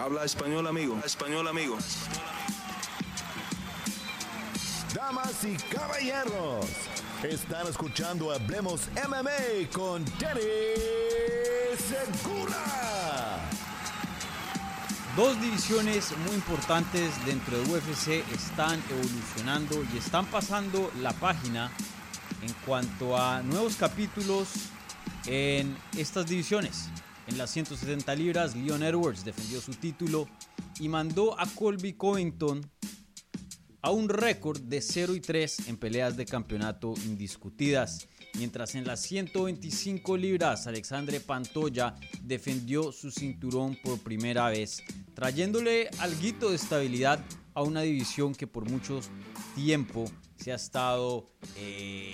Habla español, amigo. español, amigo. Damas y caballeros, están escuchando Hablemos MMA con Danny Segura. Dos divisiones muy importantes dentro de UFC están evolucionando y están pasando la página en cuanto a nuevos capítulos en estas divisiones. En las 170 libras, Leon Edwards defendió su título y mandó a Colby Covington a un récord de 0 y 3 en peleas de campeonato indiscutidas. Mientras en las 125 libras Alexandre Pantoya defendió su cinturón por primera vez, trayéndole algo de estabilidad a una división que por mucho tiempo se ha estado eh,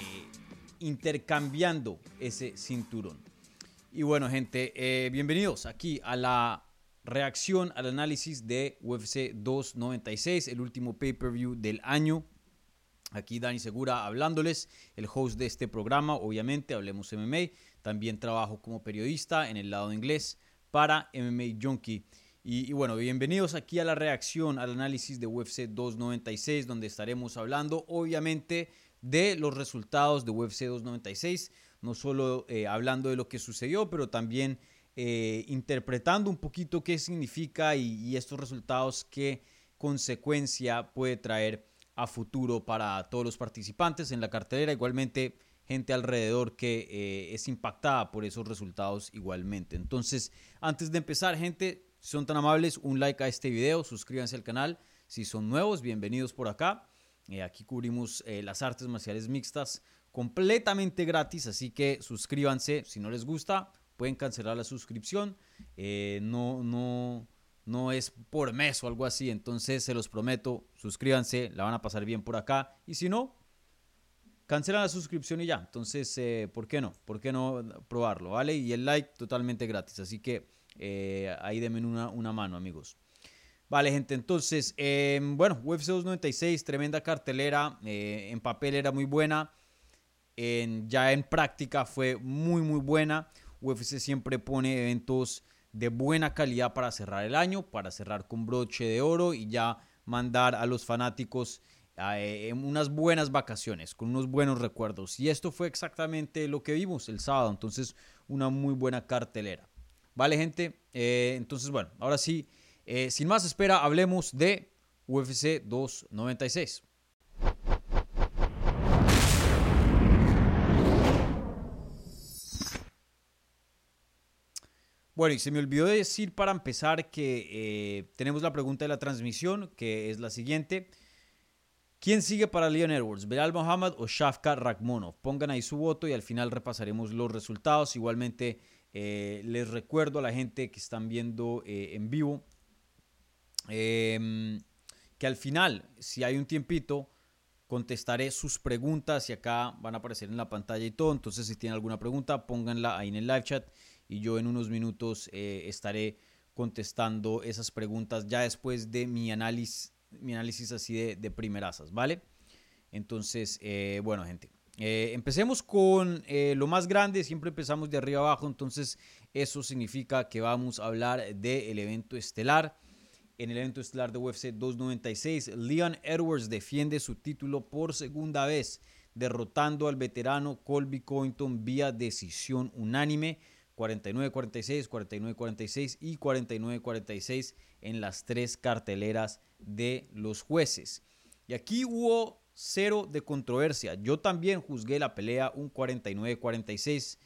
intercambiando ese cinturón. Y bueno gente, eh, bienvenidos aquí a la reacción al análisis de UFC 296, el último pay-per-view del año. Aquí Dani Segura hablándoles, el host de este programa, obviamente, Hablemos MMA. También trabajo como periodista en el lado inglés para MMA Junkie. Y, y, bueno, bienvenidos aquí a la reacción al análisis de UFC 296, donde estaremos hablando, obviamente, de los resultados de UFC 296, no solo eh, hablando de lo que sucedió, pero también eh, interpretando un poquito qué significa y, estos resultados, qué consecuencia puede traer a futuro para todos los participantes en la cartelera, igualmente gente alrededor que eh, es impactada por esos resultados igualmente. Entonces, antes de empezar, gente, si son tan amables, un like a este video, suscríbanse al canal. Si son nuevos, bienvenidos por acá. Aquí cubrimos las artes marciales mixtas completamente gratis, así que suscríbanse si no les gusta pueden cancelar la suscripción. Eh, no, no, no es por mes o algo así. Entonces se los prometo, suscríbanse, la van a pasar bien por acá. Y si no, cancelan la suscripción y ya. Entonces, eh, ¿por qué no? ¿Por qué no probarlo? ¿Vale? Y el like totalmente gratis. Así que eh, ahí denme una, una mano, amigos. Vale, gente, entonces, em, bueno, UFC 296, tremenda cartelera, en papel era muy buena, ya en práctica fue muy, muy buena. UFC siempre pone eventos de buena calidad para cerrar el año, para cerrar con broche de oro y ya mandar a los fanáticos eh, unas buenas vacaciones, con unos buenos recuerdos. Y esto fue exactamente lo que vimos el sábado, entonces una muy buena cartelera. Vale, gente, eh, entonces bueno, ahora sí, eh, sin más espera, hablemos de UFC 296. Bueno, y se me olvidó decir para empezar que eh, tenemos la pregunta de la transmisión, que es la siguiente. ¿Quién sigue para Leon Edwards? ¿Belal Mohamed o Shafka Rakhmonov? Pongan ahí su voto y al final repasaremos los resultados. Igualmente, eh, les recuerdo a la gente que están viendo eh, en vivo em, que al final, si hay un tiempito, contestaré sus preguntas y acá van a aparecer en la pantalla y todo. Entonces, si tienen alguna pregunta, pónganla ahí en el live chat y yo en unos minutos eh, estaré contestando esas preguntas ya después de mi análisis, mi análisis así de, de ¿vale? Entonces, eh, bueno, gente. Eh, empecemos con lo más grande, siempre empezamos de arriba abajo, entonces eso significa que vamos a hablar del evento estelar. En el evento estelar de UFC 296, Leon Edwards defiende su título por segunda vez, derrotando al veterano Colby Covington vía decisión unánime 49-46, 49-46 y 49-46 en las tres carteleras de los jueces. Y aquí hubo cero de controversia. Yo también juzgué la pelea un 49-46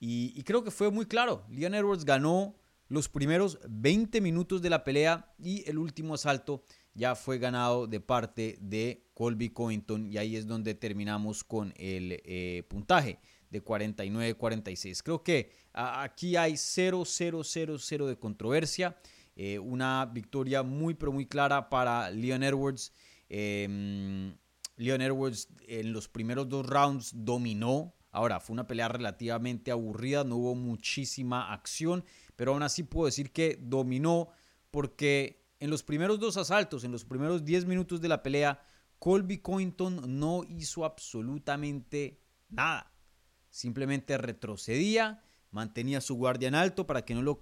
y, creo que fue muy claro. Leon Edwards ganó los primeros 20 minutos de la pelea y el último asalto ya fue ganado de parte de Colby Covington y ahí es donde terminamos con el eh, puntaje de 49-46. Creo que aquí hay 0, 0, 0, 0 de controversia. Eh, una victoria muy, pero muy clara para Leon Edwards. Eh, Leon Edwards en los primeros dos rounds dominó. Ahora, fue una pelea relativamente aburrida, no hubo muchísima acción, pero aún así puedo decir que dominó porque en los primeros dos asaltos, en los primeros 10 minutos de la pelea, Colby Covington no hizo absolutamente nada simplemente retrocedía, mantenía su guardia en alto para que no lo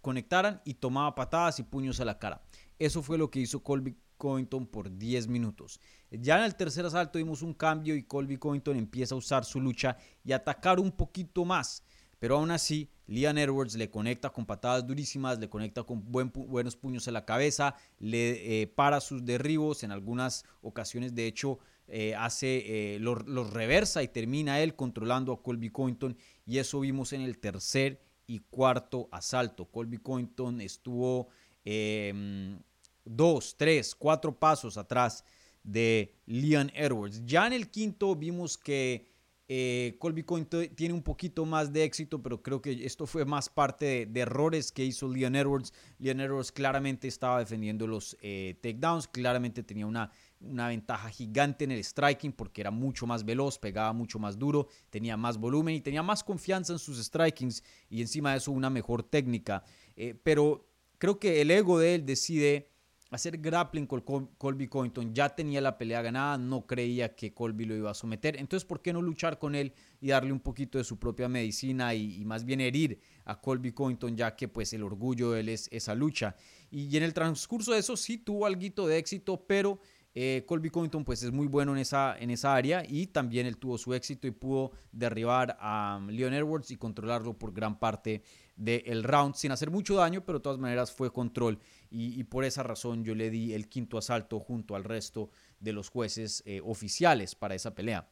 conectaran y tomaba patadas y puños a la cara. Eso fue lo que hizo Colby Covington por 10 minutos. Ya en el tercer asalto vimos un cambio y Colby Covington empieza a usar su lucha y atacar un poquito más. Pero aún así, Leon Edwards le conecta con patadas durísimas, le conecta con buenos puños en la cabeza, le eh, para sus derribos, en algunas ocasiones de hecho eh, hace, eh, los reversa y termina él controlando a Colby Covington y eso vimos en el tercer y cuarto asalto. Colby Covington estuvo em, dos, tres, cuatro pasos atrás de Leon Edwards. Ya en el quinto vimos que eh, Colby Coin tiene un poquito más de éxito, pero creo que esto fue más parte de, errores que hizo Leon Edwards. Leon Edwards claramente estaba defendiendo los takedowns, claramente tenía una, una ventaja gigante en el striking porque era mucho más veloz, pegaba mucho más duro, tenía más volumen y tenía más confianza en sus strikings y encima de eso una mejor técnica. Eh, pero creo que el ego de él decide hacer grappling con Colby Covington. Ya tenía la pelea ganada, no creía que Colby lo iba a someter. Entonces, ¿por qué no luchar con él y darle un poquito de su propia medicina y, más bien herir a Colby Covington, ya que pues el orgullo de él es esa lucha? Y, en el transcurso de eso sí tuvo algo de éxito, pero eh, Colby Covington pues es muy bueno en esa, en esa área y también él tuvo su éxito y pudo derribar a um, Leon Edwards y controlarlo por gran parte del round sin hacer mucho daño, pero de todas maneras fue control y, por esa razón yo le di el quinto asalto junto al resto de los jueces eh, oficiales para esa pelea.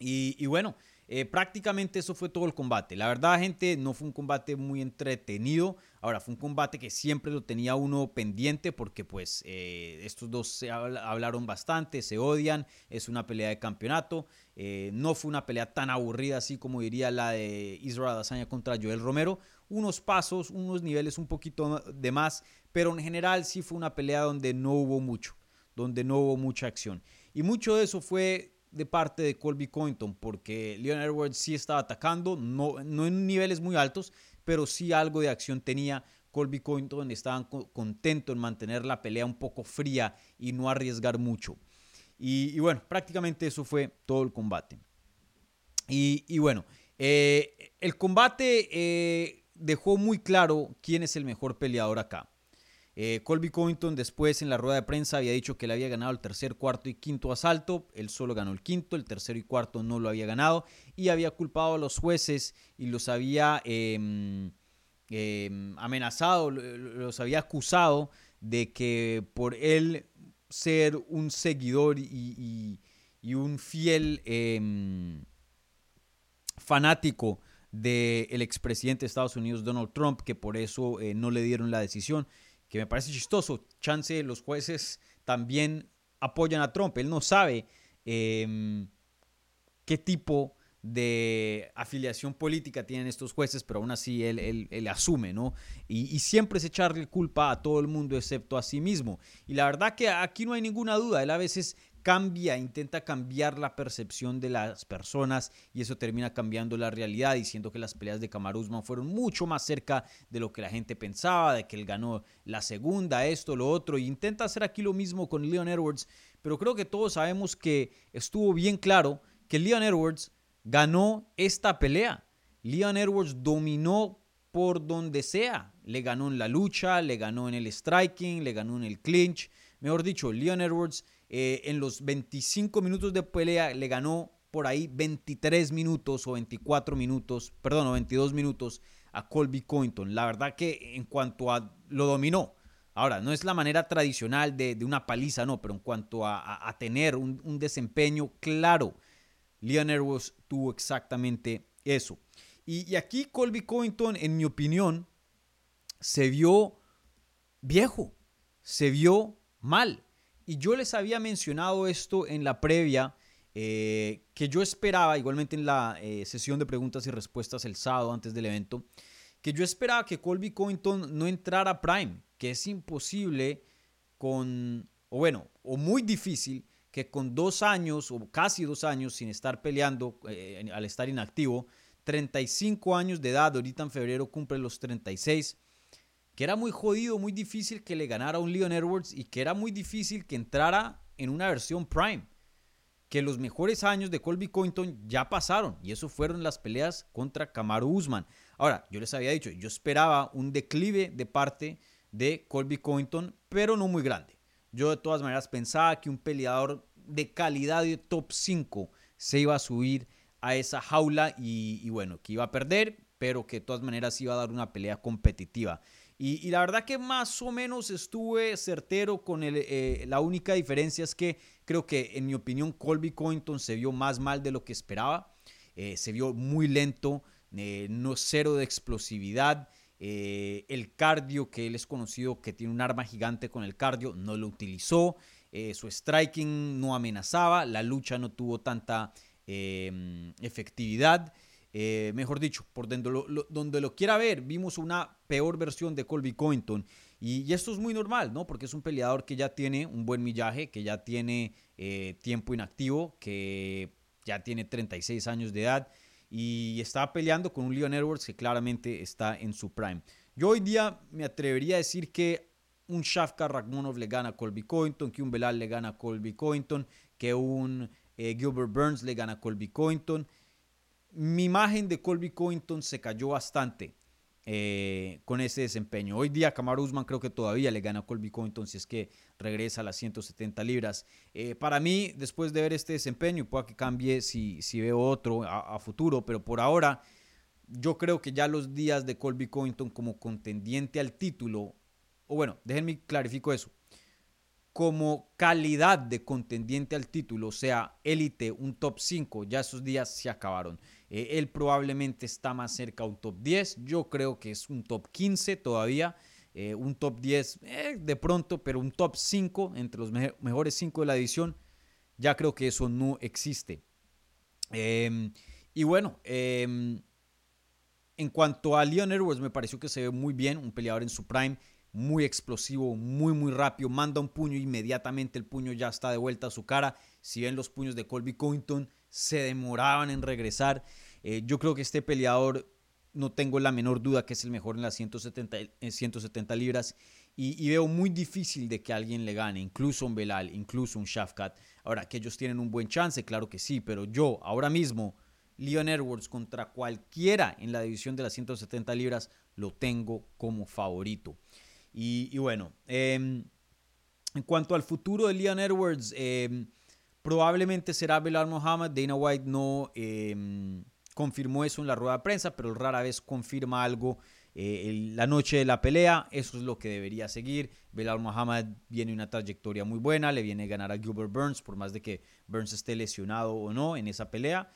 y bueno, eh, prácticamente eso fue todo el combate. La verdad, gente, no fue un combate muy entretenido. Ahora, fue un combate que siempre lo tenía uno pendiente porque pues eh, estos dos se hablaron bastante, se odian, es una pelea de campeonato. Eh, no fue una pelea tan aburrida así como diría la de Israel Adesanya contra Joel Romero. Unos pasos, unos niveles un poquito de más, pero en general sí fue una pelea donde no hubo mucho, donde no hubo mucha acción. Y mucho de eso fue de parte de Colby Covington, porque Leon Edwards sí estaba atacando, no, no en niveles muy altos, pero sí algo de acción tenía. Colby Covington estaba contento en mantener la pelea un poco fría y no arriesgar mucho. Y, bueno, prácticamente eso fue todo el combate. Y, bueno, eh, el combate eh, dejó muy claro quién es el mejor peleador acá. Eh, Colby Covington después en la rueda de prensa había dicho que le había ganado el tercer, cuarto y quinto asalto. Él solo ganó el quinto, el tercero y cuarto no lo había ganado. Y había culpado a los jueces y los había em, em, amenazado, los había acusado de que por él ser un seguidor y, un fiel em, fanático del expresidente de Estados Unidos, Donald Trump, que por eso eh, no le dieron la decisión que me parece chistoso. Chance, los jueces también apoyan a Trump. Él no sabe em, qué tipo de afiliación política tienen estos jueces, pero aún así él, asume, ¿no? Y, y, siempre es echarle culpa a todo el mundo excepto a sí mismo. Y la verdad que aquí no hay ninguna duda, él a veces cambia, intenta cambiar la percepción de las personas y eso termina cambiando la realidad, diciendo que las peleas de Kamaru fueron mucho más cerca de lo que la gente pensaba, de que él ganó la segunda, esto, lo otro, y intenta hacer aquí lo mismo con Leon Edwards, pero creo que todos sabemos que estuvo bien claro que Leon Edwards ganó esta pelea. Leon Edwards dominó por donde sea. Le ganó en la lucha, le ganó en el striking, le ganó en el clinch. Mejor dicho, Leon Edwards eh, en los 25 minutos de pelea le ganó por ahí 23 minutos o 24 minutos, perdón, o 22 minutos a Colby Covington. La verdad que en cuanto a lo dominó. Ahora, no es la manera tradicional de, una paliza, no, pero en cuanto a, tener un, desempeño claro, Leon Edwards tuvo exactamente eso. Y, y aquí Colby Covington, en mi opinión, se vio viejo, se vio mal. Y yo les había mencionado esto en la previa, eh, que yo esperaba, igualmente en la eh, sesión de preguntas y respuestas el sábado antes del evento, que yo esperaba que Colby Covington no entrara a Prime, que es imposible con, o bueno, o muy difícil que con dos años o casi dos años sin estar peleando, eh, al estar inactivo, 35 años de edad, ahorita en febrero cumple los 36, que era muy jodido, muy difícil que le ganara a un Leon Edwards y que era muy difícil que entrara en una versión Prime. Que los mejores años de Colby Covington ya pasaron y eso fueron las peleas contra Kamaru Usman. Ahora, yo les había dicho, yo esperaba un declive de parte de Colby Covington, pero no muy grande. Yo de todas maneras pensaba que un peleador de calidad de top 5 se iba a subir a esa jaula y, bueno, que iba a perder, pero que de todas maneras iba a dar una pelea competitiva. Y, la verdad que más o menos estuve certero con el, eh, la única diferencia es que creo que en mi opinión Colby Covington se vio más mal de lo que esperaba. Eh, se vio muy lento, eh, no cero de explosividad. el cardio, que él es conocido que tiene un arma gigante con el cardio, no lo utilizó. su striking no amenazaba, la lucha no tuvo tanta em, efectividad. Eh, mejor dicho, por donde lo, quiera ver, vimos una peor versión de Colby Covington. Y, esto es muy normal, ¿no? Porque es un peleador que ya tiene un buen millaje, que ya tiene eh, tiempo inactivo, que ya tiene 36 años de edad y está peleando con un Leon Edwards que claramente está en su prime. Yo hoy día me atrevería a decir que un Shafkar Rakhmonov le gana a Colby Covington, que un Belal le gana a Colby Covington, que un eh, Gilbert Burns le gana a Colby Covington mi imagen de Colby Covington se cayó bastante eh, con ese desempeño. Hoy día Kamaru Usman creo que todavía le gana a Colby Covington si es que regresa a las 170 libras. Eh, para mí, después de ver este desempeño, pueda que cambie si, si veo otro a, futuro, pero por ahora yo creo que ya los días de Colby Covington como contendiente al título, o bueno, déjenme clarifico eso como calidad de contendiente al título, o sea, élite, un top 5, ya esos días se acabaron. Eh, él probablemente está más cerca a un top 10, yo creo que es un top 15 todavía, eh, un top 10 eh, de pronto, pero un top 5 entre los mejores 5 de la edición, ya creo que eso no existe. Em, y bueno, em, en cuanto a Leon Edwards, me pareció que se ve muy bien, un peleador en su prime muy explosivo, muy, muy rápido. Manda un puño, inmediatamente el puño ya está de vuelta a su cara. Si ven los puños de Colby Covington, se demoraban en regresar. Eh, yo creo que este peleador, no tengo la menor duda que es el mejor en las 170, 170 libras. Y, veo muy difícil de que alguien le gane, incluso un Belal, incluso un Shafkat. Ahora, que ellos tienen un buen chance, claro que sí, pero yo ahora mismo, Leon Edwards contra cualquiera en la división de las 170 libras, lo tengo como favorito. Y, bueno, em, en cuanto al futuro de Leon Edwards, em, probablemente será Belal Muhammad. Dana White no em, confirmó eso en la rueda de prensa, pero rara vez confirma algo eh, la noche de la pelea. Eso es lo que debería seguir. Belal Muhammad viene una trayectoria muy buena, le viene a ganar a Gilbert Burns, por más de que Burns esté lesionado o no en esa pelea.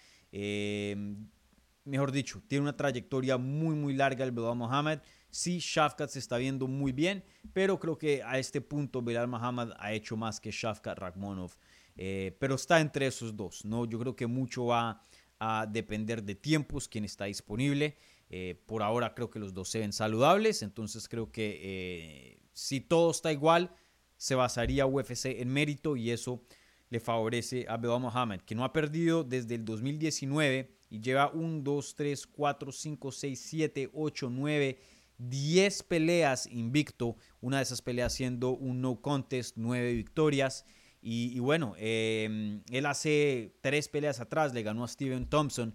mejor dicho, tiene una trayectoria muy, muy larga el Belal Muhammad. Sí, Shafkat se está viendo muy bien, pero creo que a este punto Bilal Muhammad ha hecho más que Shafkat Rakhmonov. Eh, pero está entre esos dos, ¿no? Yo creo que mucho va a depender de tiempos, quién está disponible. Eh, por ahora creo que los dos se ven saludables, entonces creo que eh, si todo está igual, se basaría UFC en mérito y eso le favorece a Bilal Muhammad, que no ha perdido desde el 2019 y lleva 1, 2, 3, 4, 5, 6, 7, 8, 9, 10 peleas invicto, una de esas peleas siendo un no contest, 9 victorias. Y, bueno, em, él hace tres peleas atrás le ganó a Steven Thompson,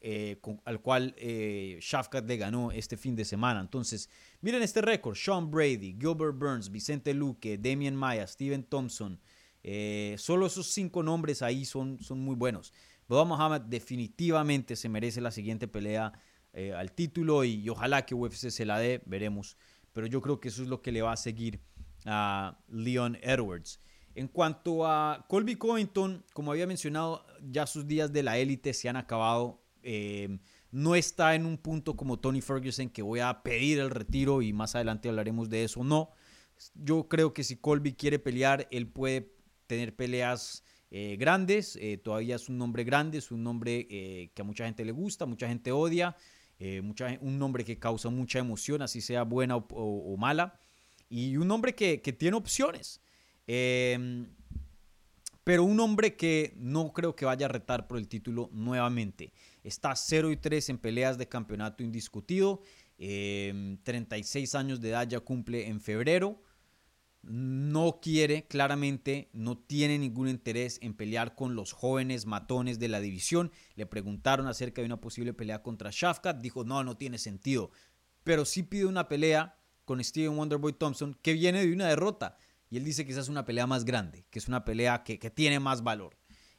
eh, al cual eh, Shafkat le ganó este fin de semana. Entonces, miren este récord: Sean Brady, Gilbert Burns, Vicente Luque, Damian Maya, Steven Thompson. Eh, solo esos cinco nombres ahí son, son muy buenos. Boba Muhammad definitivamente se merece la siguiente pelea eh, al título y, ojalá que UFC se la dé, veremos. Pero yo creo que eso es lo que le va a seguir a Leon Edwards. En cuanto a Colby Covington, como había mencionado, ya sus días de la élite se han acabado. Eh, no está en un punto como Tony Ferguson que voy a pedir el retiro y más adelante hablaremos de eso. No, yo creo que si Colby quiere pelear, él puede tener peleas eh, grandes. todavía es un nombre grande, es un nombre que a mucha gente le gusta, mucha gente odia. Eh, un nombre que causa mucha emoción, así sea buena o, mala, y un nombre que, tiene opciones. Em, pero un hombre que no creo que vaya a retar por el título nuevamente. Está 0 y 3 en peleas de campeonato indiscutido. 36 em, años de edad ya cumple en febrero. no quiere, claramente, no tiene ningún interés en pelear con los jóvenes matones de la división. Le preguntaron acerca de una posible pelea contra Shafkat, dijo, no, no tiene sentido. Pero sí pide una pelea con Steven Wonderboy Thompson que viene de una derrota. Y él dice que esa es una pelea más grande, que es una pelea que, tiene más valor.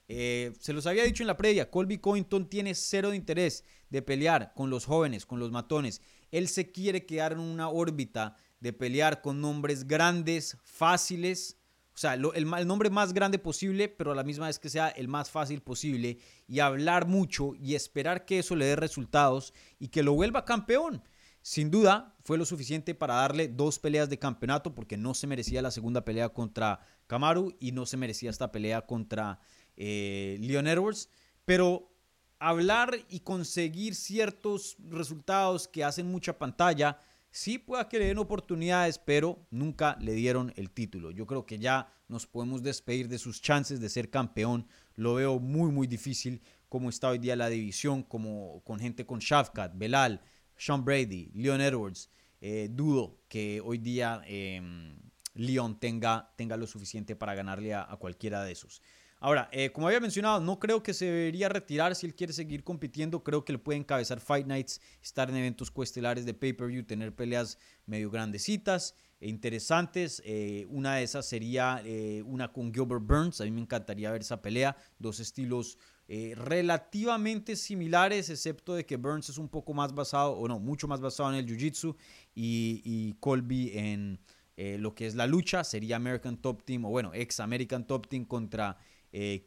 Eh, se los había dicho en la previa, Colby Covington tiene cero de interés de pelear con los jóvenes, con los matones. Él se quiere quedar en una órbita de pelear con nombres grandes, fáciles, o sea, el, nombre más grande posible, pero a la misma vez que sea el más fácil posible, y hablar mucho y esperar que eso le dé resultados y que lo vuelva campeón. Sin duda, fue lo suficiente para darle dos peleas de campeonato, porque no se merecía la segunda pelea contra Kamaru y no se merecía esta pelea contra eh, Leon Edwards. Pero hablar y conseguir ciertos resultados que hacen mucha pantalla sí pueda que le den oportunidades, pero nunca le dieron el título. Yo creo que ya nos podemos despedir de sus chances de ser campeón. Lo veo muy, muy difícil como está hoy día la división, como con gente con Shafkat, Belal, Sean Brady, Leon Edwards. Eh, dudo que hoy día em, Leon tenga, tenga lo suficiente para ganarle a cualquiera de esos. Ahora, eh, como había mencionado, no creo que se debería retirar si él quiere seguir compitiendo. Creo que le puede encabezar Fight Nights, estar en eventos cuestelares de pay-per-view, tener peleas medio grandecitas e interesantes. Eh, una de esas sería una con Gilbert Burns. A mí me encantaría ver esa pelea. Dos estilos relativamente similares, excepto de que Burns es un poco más basado, o no, mucho más basado en el Jiu-Jitsu y, Colby en lo que es la lucha. Sería American Top Team, o bueno, ex American Top Team contra eh,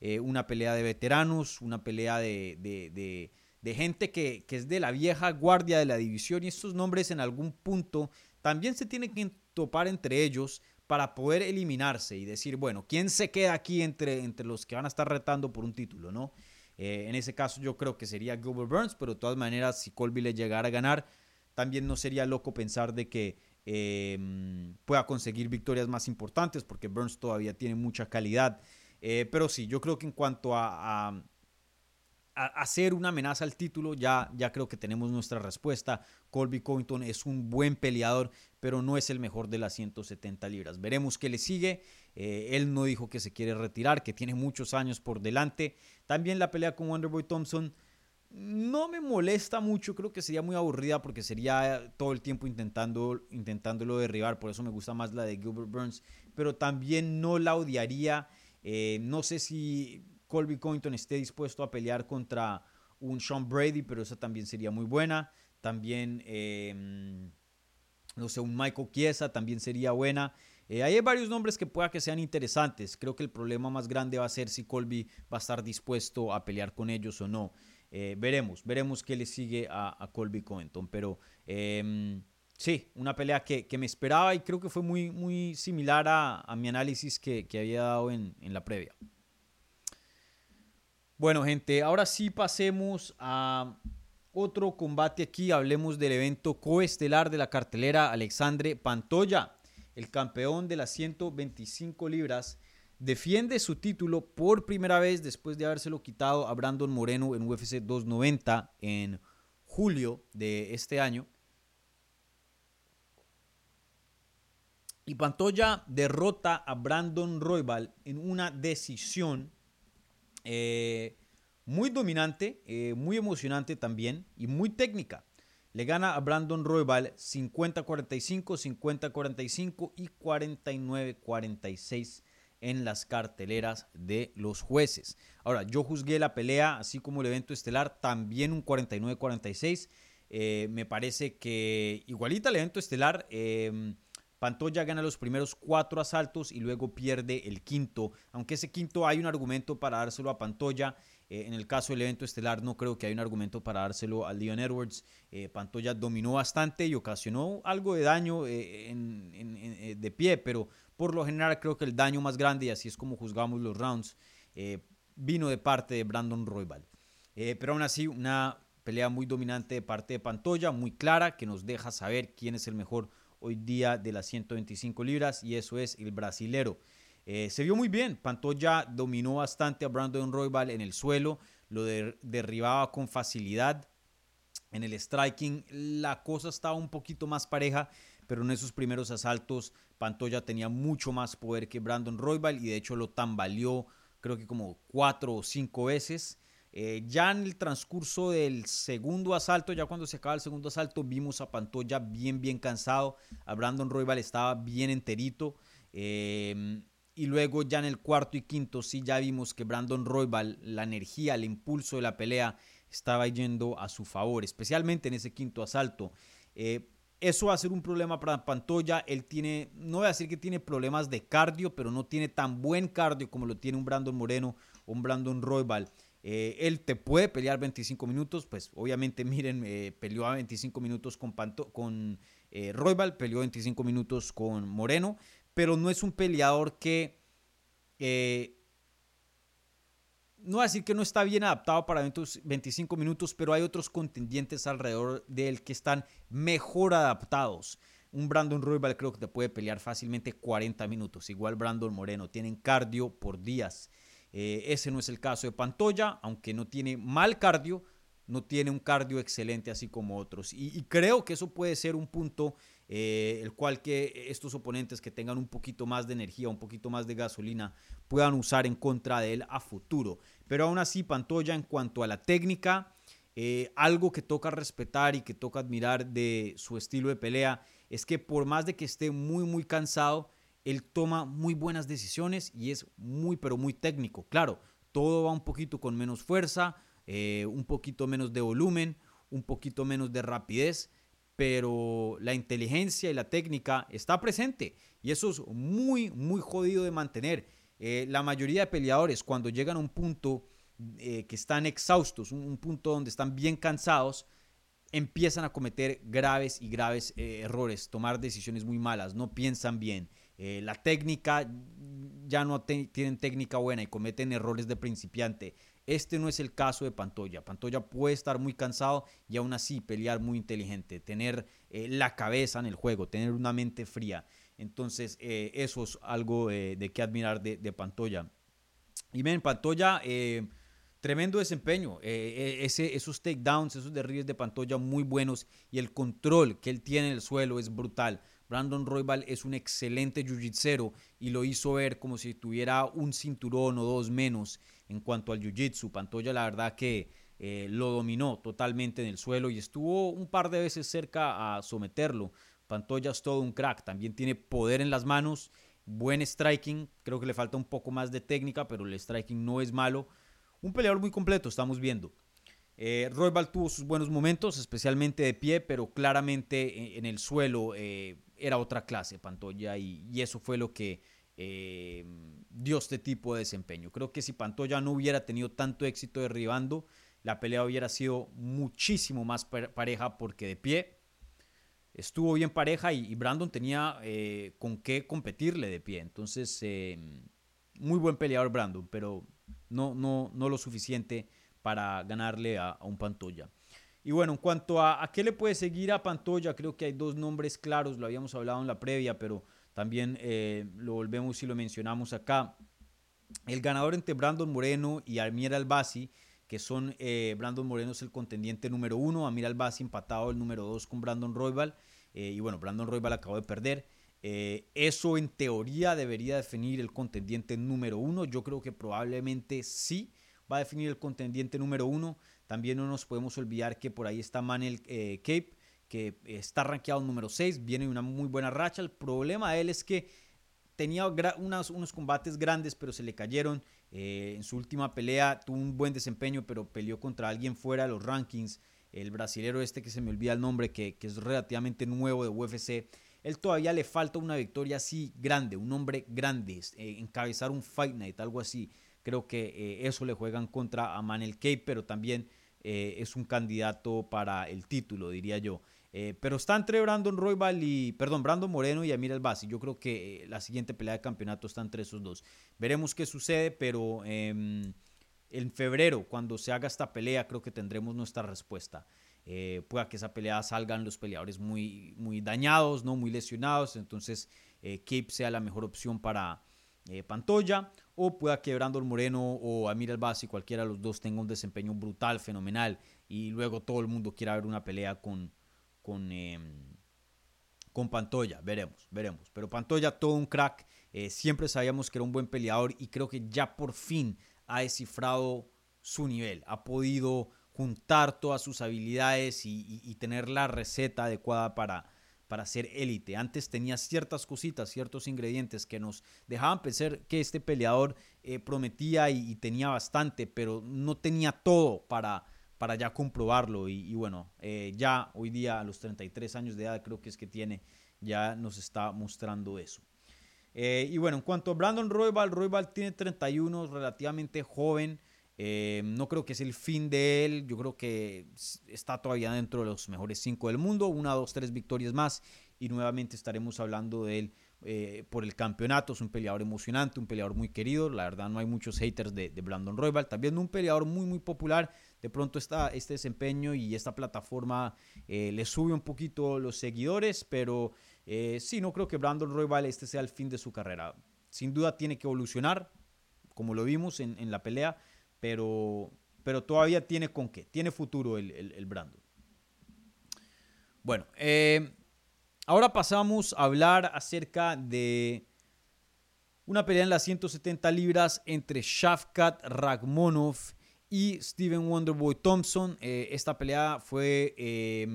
eh, una pelea de veteranos, una pelea de, gente que, es de la vieja guardia de la división y estos nombres en algún punto también se tienen que topar entre ellos para poder eliminarse y decir, bueno, ¿quién se queda aquí entre, entre los que van a estar retando por un título, no? Eh, en ese caso yo creo que sería Gilbert Burns, pero de todas maneras si Colby le llegara a ganar, también no sería loco pensar de que Em, pueda conseguir victorias más importantes, porque Burns todavía tiene mucha calidad. Eh, pero sí, yo creo que en cuanto a, a, hacer una amenaza al título, ya, ya creo que tenemos nuestra respuesta. Colby Covington es un buen peleador, pero no es el mejor de las 170 libras. Veremos qué le sigue. Eh, él no dijo que se quiere retirar, que tiene muchos años por delante. También la pelea con Wonderboy Thompson no me molesta mucho, creo que sería muy aburrida porque sería todo el tiempo intentando, intentándolo derribar, por eso me gusta más la de Gilbert Burns, pero también no la odiaría. Eh, no sé si Colby Covington esté dispuesto a pelear contra un Sean Brady, pero esa también sería muy buena. También, em, no sé, un Michael Chiesa también sería buena. Eh, hay varios nombres que pueda que sean interesantes. Creo que el problema más grande va a ser si Colby va a estar dispuesto a pelear con ellos o no. Eh, veremos, veremos qué le sigue a, Colby Covington. Pero em, sí, una pelea que, me esperaba y creo que fue muy, muy similar a, mi análisis que, había dado en, la previa. Bueno, gente, ahora sí pasemos a otro combate aquí. Hablemos del evento coestelar de la cartelera Alexandre Pantoya, el campeón de las 125 libras defiende su título por primera vez después de habérselo quitado a Brandon Moreno en UFC 290 en julio de este año. Y Pantoya derrota a Brandon Roybal en una decisión eh, muy dominante, eh, muy emocionante también y muy técnica. Le gana a Brandon Roybal 50-45, 50-45 y 49-46 en las carteleras de los jueces. Ahora, yo juzgué la pelea, así como el evento estelar, también un 49-46. Eh, me parece que igualita el evento estelar, em, Pantoya gana los primeros cuatro asaltos y luego pierde el quinto. Aunque ese quinto hay un argumento para dárselo a Pantoya. Eh, en el caso del evento estelar no creo que hay un argumento para dárselo a Leon Edwards. Eh, Pantoya dominó bastante y ocasionó algo de daño de pie, pero por lo general creo que el daño más grande, y así es como juzgamos los rounds, eh, vino de parte de Brandon Roybal. Eh, pero aún así, una pelea muy dominante de parte de Pantoya, muy clara, que nos deja saber quién es el mejor hoy día de las 125 libras, y eso es el brasilero. Eh, se vio muy bien, Pantoya dominó bastante a Brandon Roybal en el suelo, lo derribaba con facilidad. En el striking la cosa estaba un poquito más pareja, pero en esos primeros asaltos Pantoya tenía mucho más poder que Brandon Roybal y de hecho lo tambaleó creo que como cuatro o cinco veces. Eh, ya en el transcurso del segundo asalto, ya cuando se acaba el segundo asalto, vimos a Pantoya bien, bien cansado. A Brandon Roybal estaba bien enterito. Eh, y luego ya en el cuarto y quinto sí ya vimos que Brandon Roybal, la energía, el impulso de la pelea estaba yendo a su favor, especialmente en ese quinto asalto. Eh, eso va a ser un problema para Pantoya. Él tiene, no voy a decir que tiene problemas de cardio, pero no tiene tan buen cardio como lo tiene un Brandon Moreno o un Brandon Roybal. Eh, él te puede pelear 25 minutos, pues obviamente miren, eh, peleó a 25 minutos con, con Roybal, peleó 25 minutos con Moreno, pero no es un peleador que... Eh, no decir que no está bien adaptado para 25 minutos, pero hay otros contendientes alrededor de él que están mejor adaptados. Un Brandon Royal creo que te puede pelear fácilmente 40 minutos. Igual Brandon Moreno. Tienen cardio por días. Eh, ese no es el caso de Pantoya, aunque no tiene mal cardio, no tiene un cardio excelente así como otros. Y, creo que eso puede ser un punto eh, el cual que estos oponentes que tengan un poquito más de energía, un poquito más de gasolina, puedan usar en contra de él a futuro. Pero aún así, Pantoya en cuanto a la técnica, eh, algo que toca respetar y que toca admirar de su estilo de pelea es que por más de que esté muy, muy cansado, él toma muy buenas decisiones y es muy, pero muy técnico. Claro, todo va un poquito con menos fuerza, eh, un poquito menos de volumen, un poquito menos de rapidez, pero la inteligencia y la técnica está presente y eso es muy, muy jodido de mantener. Eh, la mayoría de peleadores cuando llegan a un punto eh, que están exhaustos, un, punto donde están bien cansados, empiezan a cometer graves y graves errores, tomar decisiones muy malas, no piensan bien. La técnica, ya no tienen técnica buena y cometen errores de principiante. Este no es el caso de Pantoya. Pantoya puede estar muy cansado y aún así pelear muy inteligente, tener eh, la cabeza en el juego, tener una mente fría. Entonces, eh, eso es algo eh, de que admirar de, Pantoya. Y ven, Pantoya, tremendo desempeño. ese, esos takedowns, esos derribes de Pantoya muy buenos y el control que él tiene en el suelo es brutal. Brandon Roybal es un excelente jiu-jitsu y lo hizo ver como si tuviera un cinturón o dos menos en cuanto al jiu-jitsu. Pantoya la verdad que eh, lo dominó totalmente en el suelo y estuvo un par de veces cerca a someterlo. Pantoya es todo un crack, también tiene poder en las manos, buen striking, creo que le falta un poco más de técnica, pero el striking no es malo. Un peleador muy completo, estamos viendo. Eh, Roybal tuvo sus buenos momentos, especialmente de pie, pero claramente en, el suelo eh, era otra clase Pantoya y, eso fue lo que eh, dio este tipo de desempeño. Creo que si Pantoya no hubiera tenido tanto éxito derribando, la pelea hubiera sido muchísimo más pareja porque de pie estuvo bien pareja y, Brandon tenía eh, con qué competirle de pie. Entonces, eh, muy buen peleador Brandon, pero no, no, no lo suficiente para ganarle a, a un Pantoya. Y bueno, en cuanto a, a, qué le puede seguir a Pantoya, creo que hay dos nombres claros, lo habíamos hablado en la previa, pero también eh, lo volvemos y lo mencionamos acá. El ganador entre Brandon Moreno y Amir Albasi, que son, eh, Brandon Moreno es el contendiente número uno, Amir Albasi empatado el número dos con Brandon Roybal, eh, y bueno, Brandon Roybal acabó de perder. eso en teoría debería definir el contendiente número uno, yo creo que probablemente sí va a definir el contendiente número uno. También no nos podemos olvidar que por ahí está Manel eh, Cape, que está rankeado número 6, viene una muy buena racha. El problema de él es que tenía unos combates grandes, pero se le cayeron. Eh, en su última pelea tuvo un buen desempeño, pero peleó contra alguien fuera de los rankings. El brasilero este que se me olvida el nombre, que, es relativamente nuevo de UFC. Él todavía le falta una victoria así grande, un hombre grande, eh, encabezar un Fight Night, algo así. Creo que eso le juegan contra a Manel Cape, pero también eh, es un candidato para el título, diría yo. Eh, pero está entre Brandon Roybal y, perdón, Brandon Moreno y Amir Albasi. Yo creo que eh, la siguiente pelea de campeonato está entre esos dos. Veremos qué sucede, pero em, en febrero, cuando se haga esta pelea, creo que tendremos nuestra respuesta. pueda que esa pelea salgan los peleadores muy, muy dañados, no muy lesionados. Entonces, Cape sea la mejor opción para, eh, Pantoya, o pueda que Brandon Moreno o Amir Albasi, cualquiera de los dos, tenga un desempeño brutal, fenomenal, y luego todo el mundo quiera ver una pelea con, con, em, con Pantoya, veremos, veremos. Pero Pantoya, todo un crack, eh, siempre sabíamos que era un buen peleador y creo que ya por fin ha descifrado su nivel, ha podido juntar todas sus habilidades y, tener la receta adecuada para, para ser élite. Antes tenía ciertas cositas, ciertos ingredientes que nos dejaban pensar que este peleador eh, prometía y, tenía bastante, pero no tenía todo para, para ya comprobarlo. Y, bueno, eh, ya hoy día a los 33 años de edad creo que es que tiene, ya nos está mostrando eso. Eh, y bueno, en cuanto a Brandon Roybal, Roybal tiene 31, relativamente joven. Eh, no creo que es el fin de él. Yo creo que está todavía dentro de los mejores cinco del mundo. Una, dos, tres victorias más. Y nuevamente estaremos hablando de él eh, por el campeonato. Es un peleador emocionante, un peleador muy querido. La verdad, no hay muchos haters de, Brandon Roybal. También un peleador muy, muy popular. De pronto está este desempeño y esta plataforma eh, le sube un poquito los seguidores. Pero sí, no creo que Brandon Roybal este sea el fin de su carrera. Sin duda tiene que evolucionar, como lo vimos en, en la pelea pero, pero todavía tiene con qué, tiene futuro el, el, Brandon. Bueno, eh, ahora pasamos a hablar acerca de una pelea en las 170 libras entre Shafkat Ragmonov y Steven Wonderboy Thompson. Eh, esta pelea fue eh,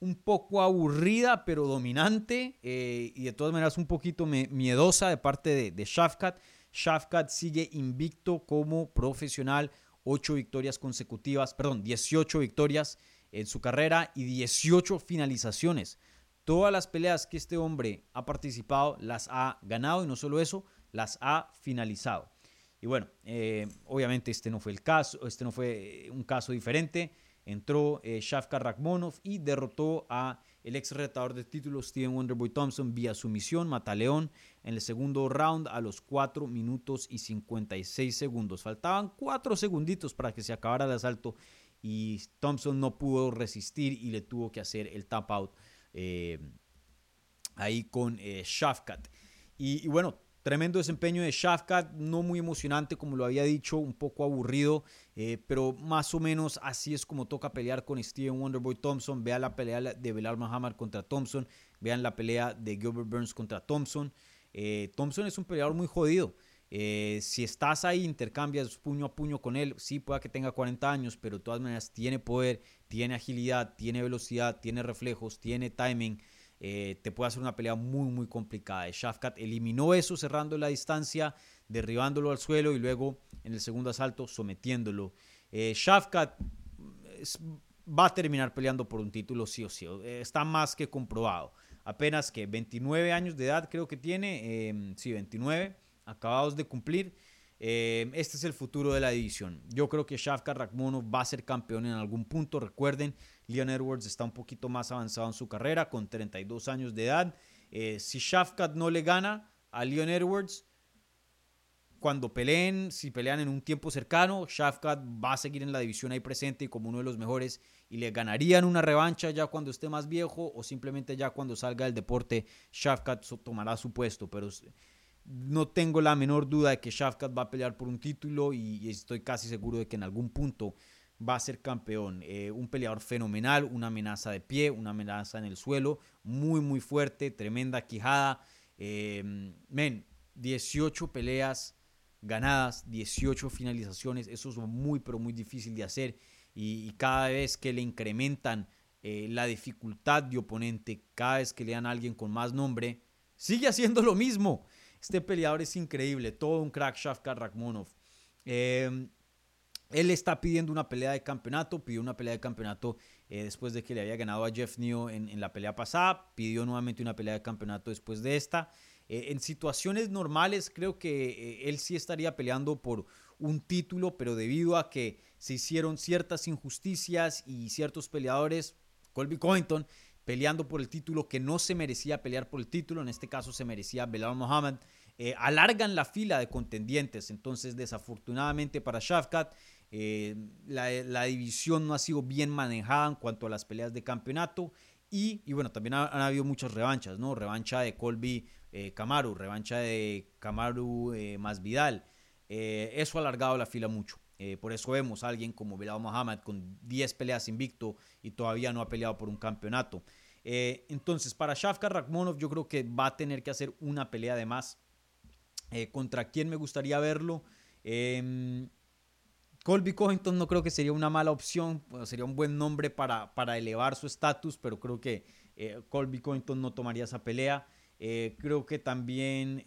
un poco aburrida, pero dominante y de todas maneras un poquito miedosa de parte de, de Shafkat. Shafkat sigue invicto como profesional, 8 victorias consecutivas, perdón, 18 victorias en su carrera y 18 finalizaciones. Todas las peleas que este hombre ha participado las ha ganado y no solo eso, las ha finalizado. Y bueno, eh, obviamente este no fue el caso, este no fue eh, un caso diferente. Entró eh, Shafkat Rakhmonov y derrotó a el ex retador de título Steven Wonderboy Thompson vía sumisión, Mataleón, en el segundo round a los 4 minutos y 56 segundos. Faltaban 4 segunditos para que se acabara el asalto y Thompson no pudo resistir y le tuvo que hacer el tap out eh, ahí con eh, y bueno, Tremendo desempeño de Shafkat, no muy emocionante como lo había dicho, un poco aburrido, eh, pero más o menos así es como toca pelear con Steven Wonderboy Thompson. Vean la pelea de Belal Muhammad contra Thompson, vean la pelea de Gilbert Burns contra Thompson. Eh, Thompson es un peleador muy jodido. Eh, si estás ahí, intercambias puño a puño con él, sí pueda que tenga 40 años, pero de todas maneras tiene poder, tiene agilidad, tiene velocidad, tiene reflejos, tiene timing. Eh, te puede hacer una pelea muy, muy complicada. Shafkat eliminó eso cerrando la distancia, derribándolo al suelo y luego en el segundo asalto sometiéndolo. Eh, Shafkat va a terminar peleando por un título sí o sí. Eh, está más que comprobado. Apenas que 29 años de edad creo que tiene. Eh, sí, 29. Acabados de cumplir. Eh, este es el futuro de la división. Yo creo que Shafkat Rakhmonov va a ser campeón en algún punto. Recuerden, Leon Edwards está un poquito más avanzado en su carrera, con 32 años de edad. Eh, si Shafkat no le gana a Leon Edwards, cuando peleen, si pelean en un tiempo cercano, Shafkat va a seguir en la división ahí presente como uno de los mejores y le ganarían una revancha ya cuando esté más viejo o simplemente ya cuando salga del deporte, Shafkat tomará su puesto. Pero no tengo la menor duda de que Shafkat va a pelear por un título y, estoy casi seguro de que en algún punto va a ser campeón. Eh, un peleador fenomenal, una amenaza de pie, una amenaza en el suelo, muy, muy fuerte, tremenda quijada. Eh, men, 18 peleas ganadas, 18 finalizaciones, eso es muy, pero muy difícil de hacer. Y, cada vez que le incrementan eh, la dificultad de oponente, cada vez que le dan a alguien con más nombre, sigue haciendo lo mismo. Este peleador es increíble, todo un crack Shafkat Rakhmonov. Em, él está pidiendo una pelea de campeonato, pidió una pelea de campeonato eh, después de que le había ganado a Jeff Neal en, la pelea pasada, pidió nuevamente una pelea de campeonato después de esta. Eh, en situaciones normales creo que eh, él sí estaría peleando por un título, pero debido a que se hicieron ciertas injusticias y ciertos peleadores, Colby Covington, peleando por el título que no se merecía pelear por el título, en este caso se merecía Belal Mohamed, eh, alargan la fila de contendientes. Entonces, desafortunadamente para Shafkat, eh, la, división no ha sido bien manejada en cuanto a las peleas de campeonato. Y, bueno, también han habido muchas revanchas, ¿no? Revancha de Colby eh, revancha de Kamaru más Vidal. eso ha alargado la fila mucho. Por eso vemos a alguien como Belal Mohamed con 10 peleas invicto y todavía no ha peleado por un campeonato. Eh, entonces, para Shafka Rakhmonov yo creo que va a tener que hacer una pelea de más. Eh, ¿Contra quién me gustaría verlo? Em, Colby Covington no creo que sería una mala opción, sería un buen nombre para, para elevar su estatus, pero creo que eh, Colby Covington no tomaría esa pelea. creo que también...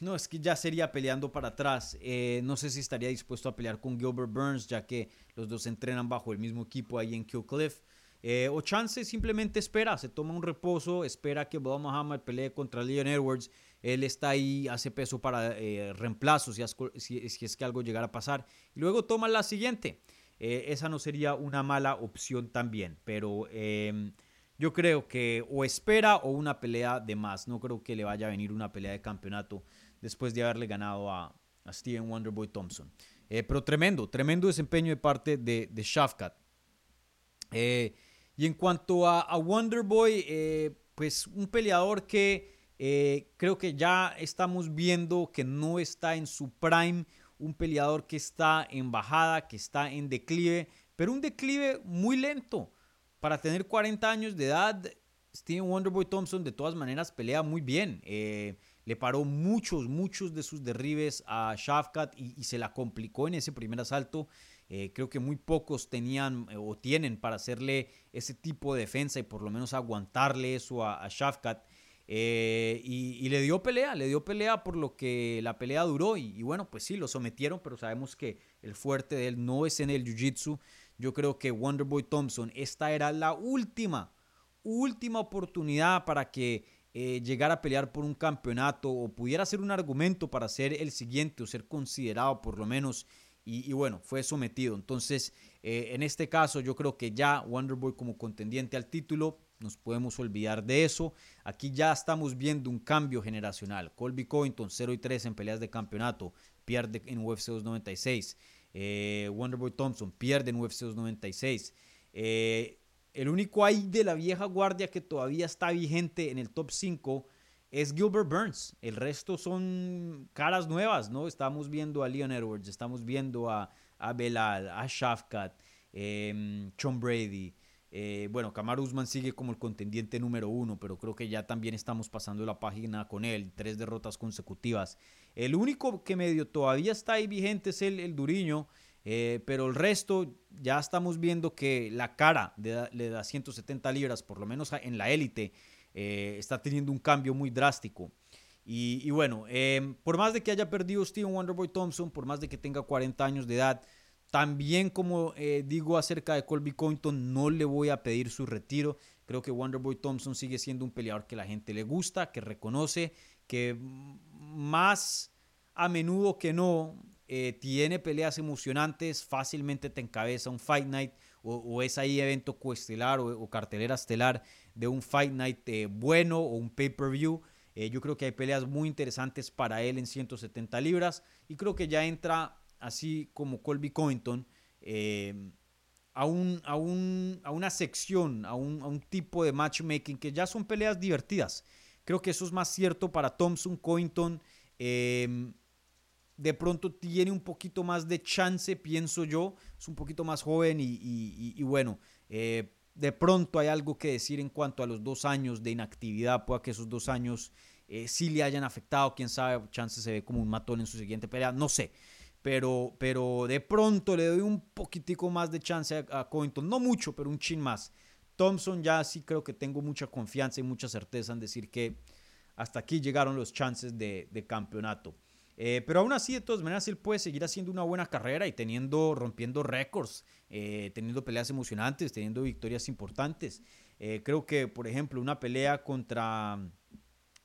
No, es que ya sería peleando para atrás. Eh, no sé si estaría dispuesto a pelear con Gilbert Burns, ya que los dos entrenan bajo el mismo equipo ahí en Kill Cliff. Eh, o Chance simplemente espera, se toma un reposo, espera que Bob Muhammad pelee contra Leon Edwards. Él está ahí, hace peso para eh, reemplazos si, es que algo llegara a pasar. Y luego toma la siguiente. esa no sería una mala opción también, pero em, yo creo que o espera o una pelea de más. No creo que le vaya a venir una pelea de campeonato después de haberle ganado a, Steven Wonderboy Thompson. Eh, pero tremendo, tremendo desempeño de parte de, de Shafkat. Eh, y en cuanto a, Wonderboy, eh, pues un peleador que creo que ya estamos viendo que no está en su prime. Un peleador que está en bajada, que está en declive, pero un declive muy lento para tener 40 años de edad, Steven Wonderboy Thompson de todas maneras pelea muy bien. Eh, le paró muchos, muchos de sus derribes a Shafkat y, se la complicó en ese primer asalto. Eh, creo que muy pocos tenían eh, o tienen para hacerle ese tipo de defensa y por lo menos aguantarle eso a, Shafkat. y, le dio pelea, le dio pelea por lo que la pelea duró. Y, y, bueno, pues sí, lo sometieron, pero sabemos que el fuerte de él no es en el jiu-jitsu. Yo creo que Wonderboy Thompson, esta era la última, última oportunidad para que eh, llegara a pelear por un campeonato o pudiera ser un argumento para ser el siguiente o ser considerado por lo menos. Y, bueno, fue sometido. Entonces, eh, en este caso, yo creo que ya Wonderboy como contendiente al título, nos podemos olvidar de eso. Aquí ya estamos viendo un cambio generacional. Colby Covington, 0 y 3 en peleas de campeonato, pierde en UFC 296. Eh, Wonderboy Thompson pierde en UFC 296. Eh, el único ahí de la vieja guardia que todavía está vigente en el top 5 es Gilbert Burns. El resto son caras nuevas, ¿no? Estamos viendo a Leon Edwards, estamos viendo a, a Belal, a Shafkat, eh, John Brady. Eh, bueno, Kamar Usman sigue como el contendiente número uno, pero creo que ya también estamos pasando la página con él. Tres derrotas consecutivas. El único que medio todavía está ahí vigente es el, el Duriño, eh, pero el resto ya estamos viendo que la cara de, de 170 libras, por lo menos en la élite, eh, está teniendo un cambio muy drástico. Y, bueno, por más de que haya perdido Steven Wonderboy Thompson, por más de que tenga 40 años de edad, también, como eh, digo acerca de Colby Covington, no le voy a pedir su retiro. Creo que Wonderboy Thompson sigue siendo un peleador que la gente le gusta, que reconoce, que más a menudo que no eh, tiene peleas emocionantes, fácilmente te encabeza un Fight Night o, es ahí evento coestelar o, cartelera estelar de un Fight Night eh, bueno o un pay-per-view. yo creo que hay peleas muy interesantes para él en 170 libras y creo que ya entra así como Colby Covington, eh, a, un, a, a, una sección, a un, tipo de matchmaking que ya son peleas divertidas. Creo que eso es más cierto para Thompson, Covington. Eh, de pronto tiene un poquito más de chance, pienso yo. Es un poquito más joven y, bueno, eh, de pronto hay algo que decir en cuanto a los dos años de inactividad. Pueda que esos dos años sí le hayan afectado. Quién sabe, chance se ve como un matón en su siguiente pelea. No sé pero, pero de pronto le doy un poquitico más de chance a, a Covington, no mucho, pero un chin más. Thompson ya sí creo que tengo mucha confianza y mucha certeza en decir que hasta aquí llegaron los chances de, campeonato. Eh, pero aún así, de todas maneras, él puede seguir haciendo una buena carrera y teniendo, rompiendo récords, eh, teniendo peleas emocionantes, teniendo victorias importantes. Eh, creo que, por ejemplo, una pelea contra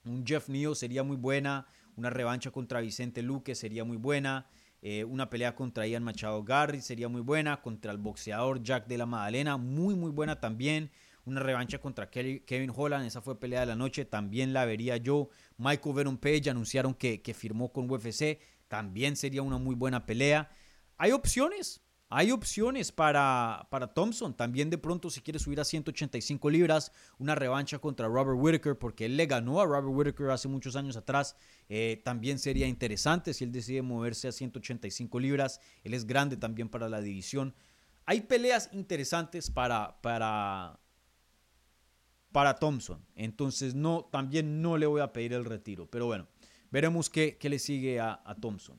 un Jeff Neal sería muy buena, una revancha contra Vicente Luque sería muy buena. Eh, una pelea contra Ian Machado Garry sería muy buena. Contra el boxeador Jack de la Madalena, muy, muy buena también. Una revancha contra Kevin Holland, esa fue pelea de la noche, también la vería yo. Michael Veron Page anunciaron que, que firmó con UFC, también sería una muy buena pelea. Hay opciones, hay opciones para, para Thompson. También de pronto si quiere subir a 185 libras, una revancha contra Robert Whitaker, porque él le ganó a Robert Whitaker hace muchos años atrás. Eh, también sería interesante si él decide moverse a 185 libras. Él es grande también para la división. Hay peleas interesantes para, para, para Thompson. Entonces no, también no le voy a pedir el retiro. Pero bueno, veremos qué, le sigue a Thompson.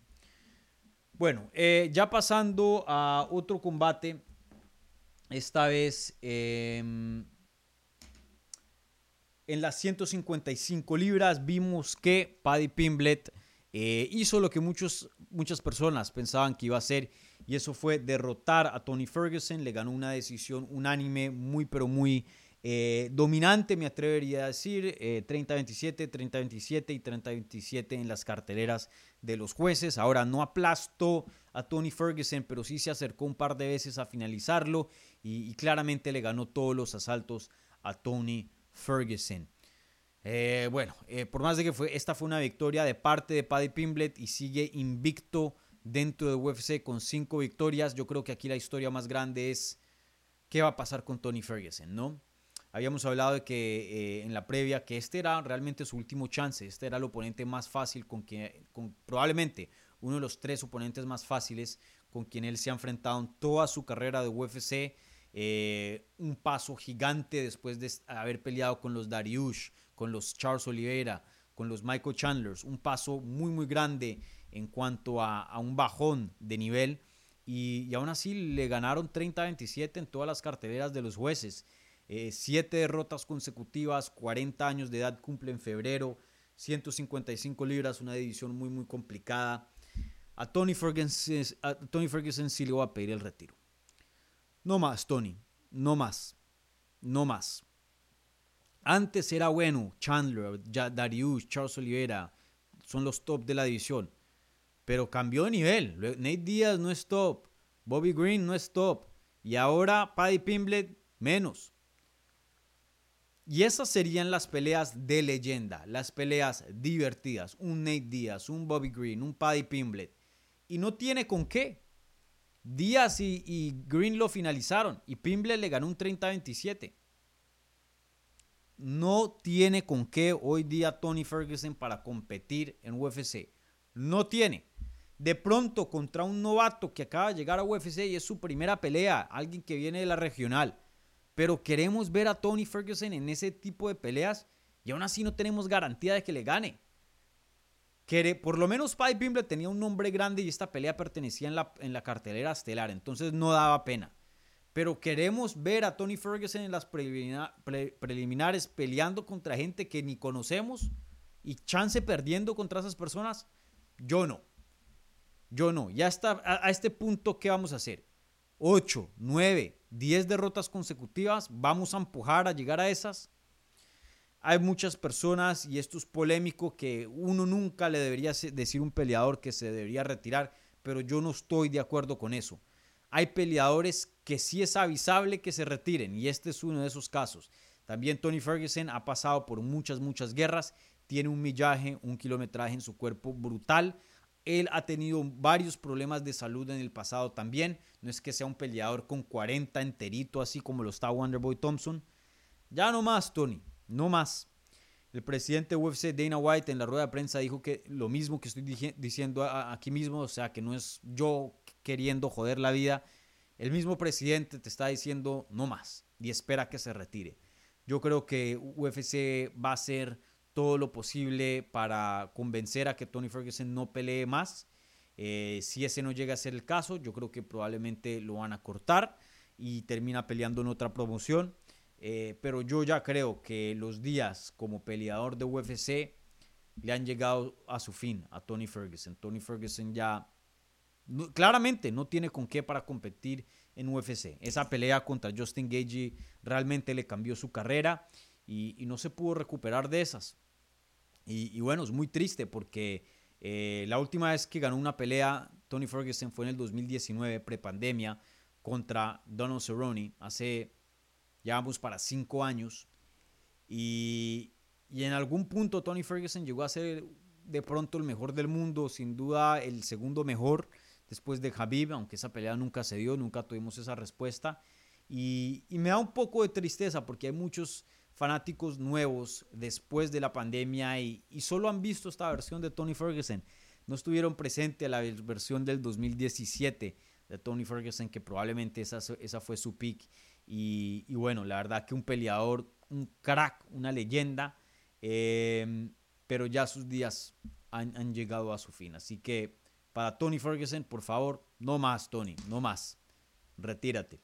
Bueno, eh, ya pasando a otro combate, esta vez em, en las 155 libras vimos que Paddy Pimblet eh, hizo lo que muchos, muchas personas pensaban que iba a hacer y eso fue derrotar a Tony Ferguson, le ganó una decisión unánime muy pero muy eh, dominante, me atrevería a decir, 30-27, eh, 30-27 y 30-27 en las carteleras de los jueces. Ahora no aplastó a Tony Ferguson, pero sí se acercó un par de veces a finalizarlo y, claramente le ganó todos los asaltos a Tony Ferguson. Eh, bueno, por más de que esta fue una victoria de parte de Paddy Pimblet y sigue invicto dentro de UFC con cinco victorias. Yo creo que aquí la historia más grande es qué va a pasar con Tony Ferguson, ¿no? Habíamos hablado de que eh, en la previa que este era realmente su último chance, este era el oponente más fácil con quien, con, probablemente uno de los tres oponentes más fáciles con quien él se ha enfrentado en toda su carrera de UFC. Eh, un paso gigante después de haber peleado con los Dariush, con los Charles Oliveira, con los Michael Chandlers. Un paso muy, muy grande en cuanto a, un bajón de nivel. Y, y aún así le ganaron 30-27 en todas las carteleras de los jueces. Eh, siete derrotas consecutivas, 40 años de edad cumple en febrero, 155 libras, una división muy muy complicada. A Tony Ferguson, a Tony Ferguson sí le va a pedir el retiro. No más, Tony, no más, no más. Antes era bueno, Chandler, Darius, Charles Oliveira, son los top de la división. Pero cambió de nivel. Nate Diaz no es top. Bobby Green no es top. Y ahora Paddy Pimblet menos. Y esas serían las peleas de leyenda, las peleas divertidas. Un Nate Díaz, un Bobby Green, un Paddy Pimblet. Y no tiene con qué. Díaz y, Green lo finalizaron y Pimblet le ganó un 30-27. No tiene con qué hoy día Tony Ferguson para competir en UFC. No tiene. De pronto contra un novato que acaba de llegar a UFC y es su primera pelea, alguien que viene de la regional pero queremos ver a Tony Ferguson en ese tipo de peleas y aún así no tenemos garantía de que le gane. por lo menos Paddy Pimble tenía un nombre grande y esta pelea pertenecía en la, en la cartelera estelar, entonces no daba pena. Pero queremos ver a Tony Ferguson en las preliminares peleando contra gente que ni conocemos y chance perdiendo contra esas personas. Yo no. Yo no. Ya está a este punto, ¿qué vamos a hacer? 8, 9, 10 derrotas consecutivas, vamos a empujar a llegar a esas. Hay muchas personas, y esto es polémico, que uno nunca le debería decir a un peleador que se debería retirar, pero yo no estoy de acuerdo con eso. Hay peleadores que sí es avisable que se retiren, y este es uno de esos casos. También Tony Ferguson ha pasado por muchas, muchas guerras, tiene un millaje, un kilometraje en su cuerpo brutal. Él ha tenido varios problemas de salud en el pasado también. No es que sea un peleador con 40 enterito, así como lo está Wonderboy Thompson. Ya no más, Tony. No más. El presidente UFC, Dana White, en la rueda de prensa dijo que lo mismo que estoy diciendo aquí mismo, o sea, que no es yo queriendo joder la vida. El mismo presidente te está diciendo no más y espera que se retire. Yo creo que UFC va a ser todo lo posible para convencer a que Tony Ferguson no pelee más. Eh, si ese no llega a ser el caso, yo creo que probablemente lo van a cortar y termina peleando en otra promoción. Eh, pero yo ya creo que los días como peleador de UFC le han llegado a su fin a Tony Ferguson. Tony Ferguson ya claramente no tiene con qué para competir en UFC. Esa pelea contra Justin Gage realmente le cambió su carrera y no se pudo recuperar de esas. Y, bueno, es muy triste porque eh, la última vez que ganó una pelea Tony Ferguson fue en el 2019, prepandemia, contra Donald Cerrone, hace, ya vamos para cinco años. Y, y en algún punto Tony Ferguson llegó a ser de pronto el mejor del mundo, sin duda el segundo mejor después de Habib, aunque esa pelea nunca se dio, nunca tuvimos esa respuesta. Y, me da un poco de tristeza porque hay muchos fanáticos nuevos después de la pandemia y, solo han visto esta versión de Tony Ferguson. No estuvieron presentes a la versión del 2017 de Tony Ferguson, que probablemente esa, esa fue su pick. Y, bueno, la verdad que un peleador, un crack, una leyenda, eh, pero ya sus días han llegado a su fin. Así que para Tony Ferguson, por favor, no más, Tony, no más. Retírate.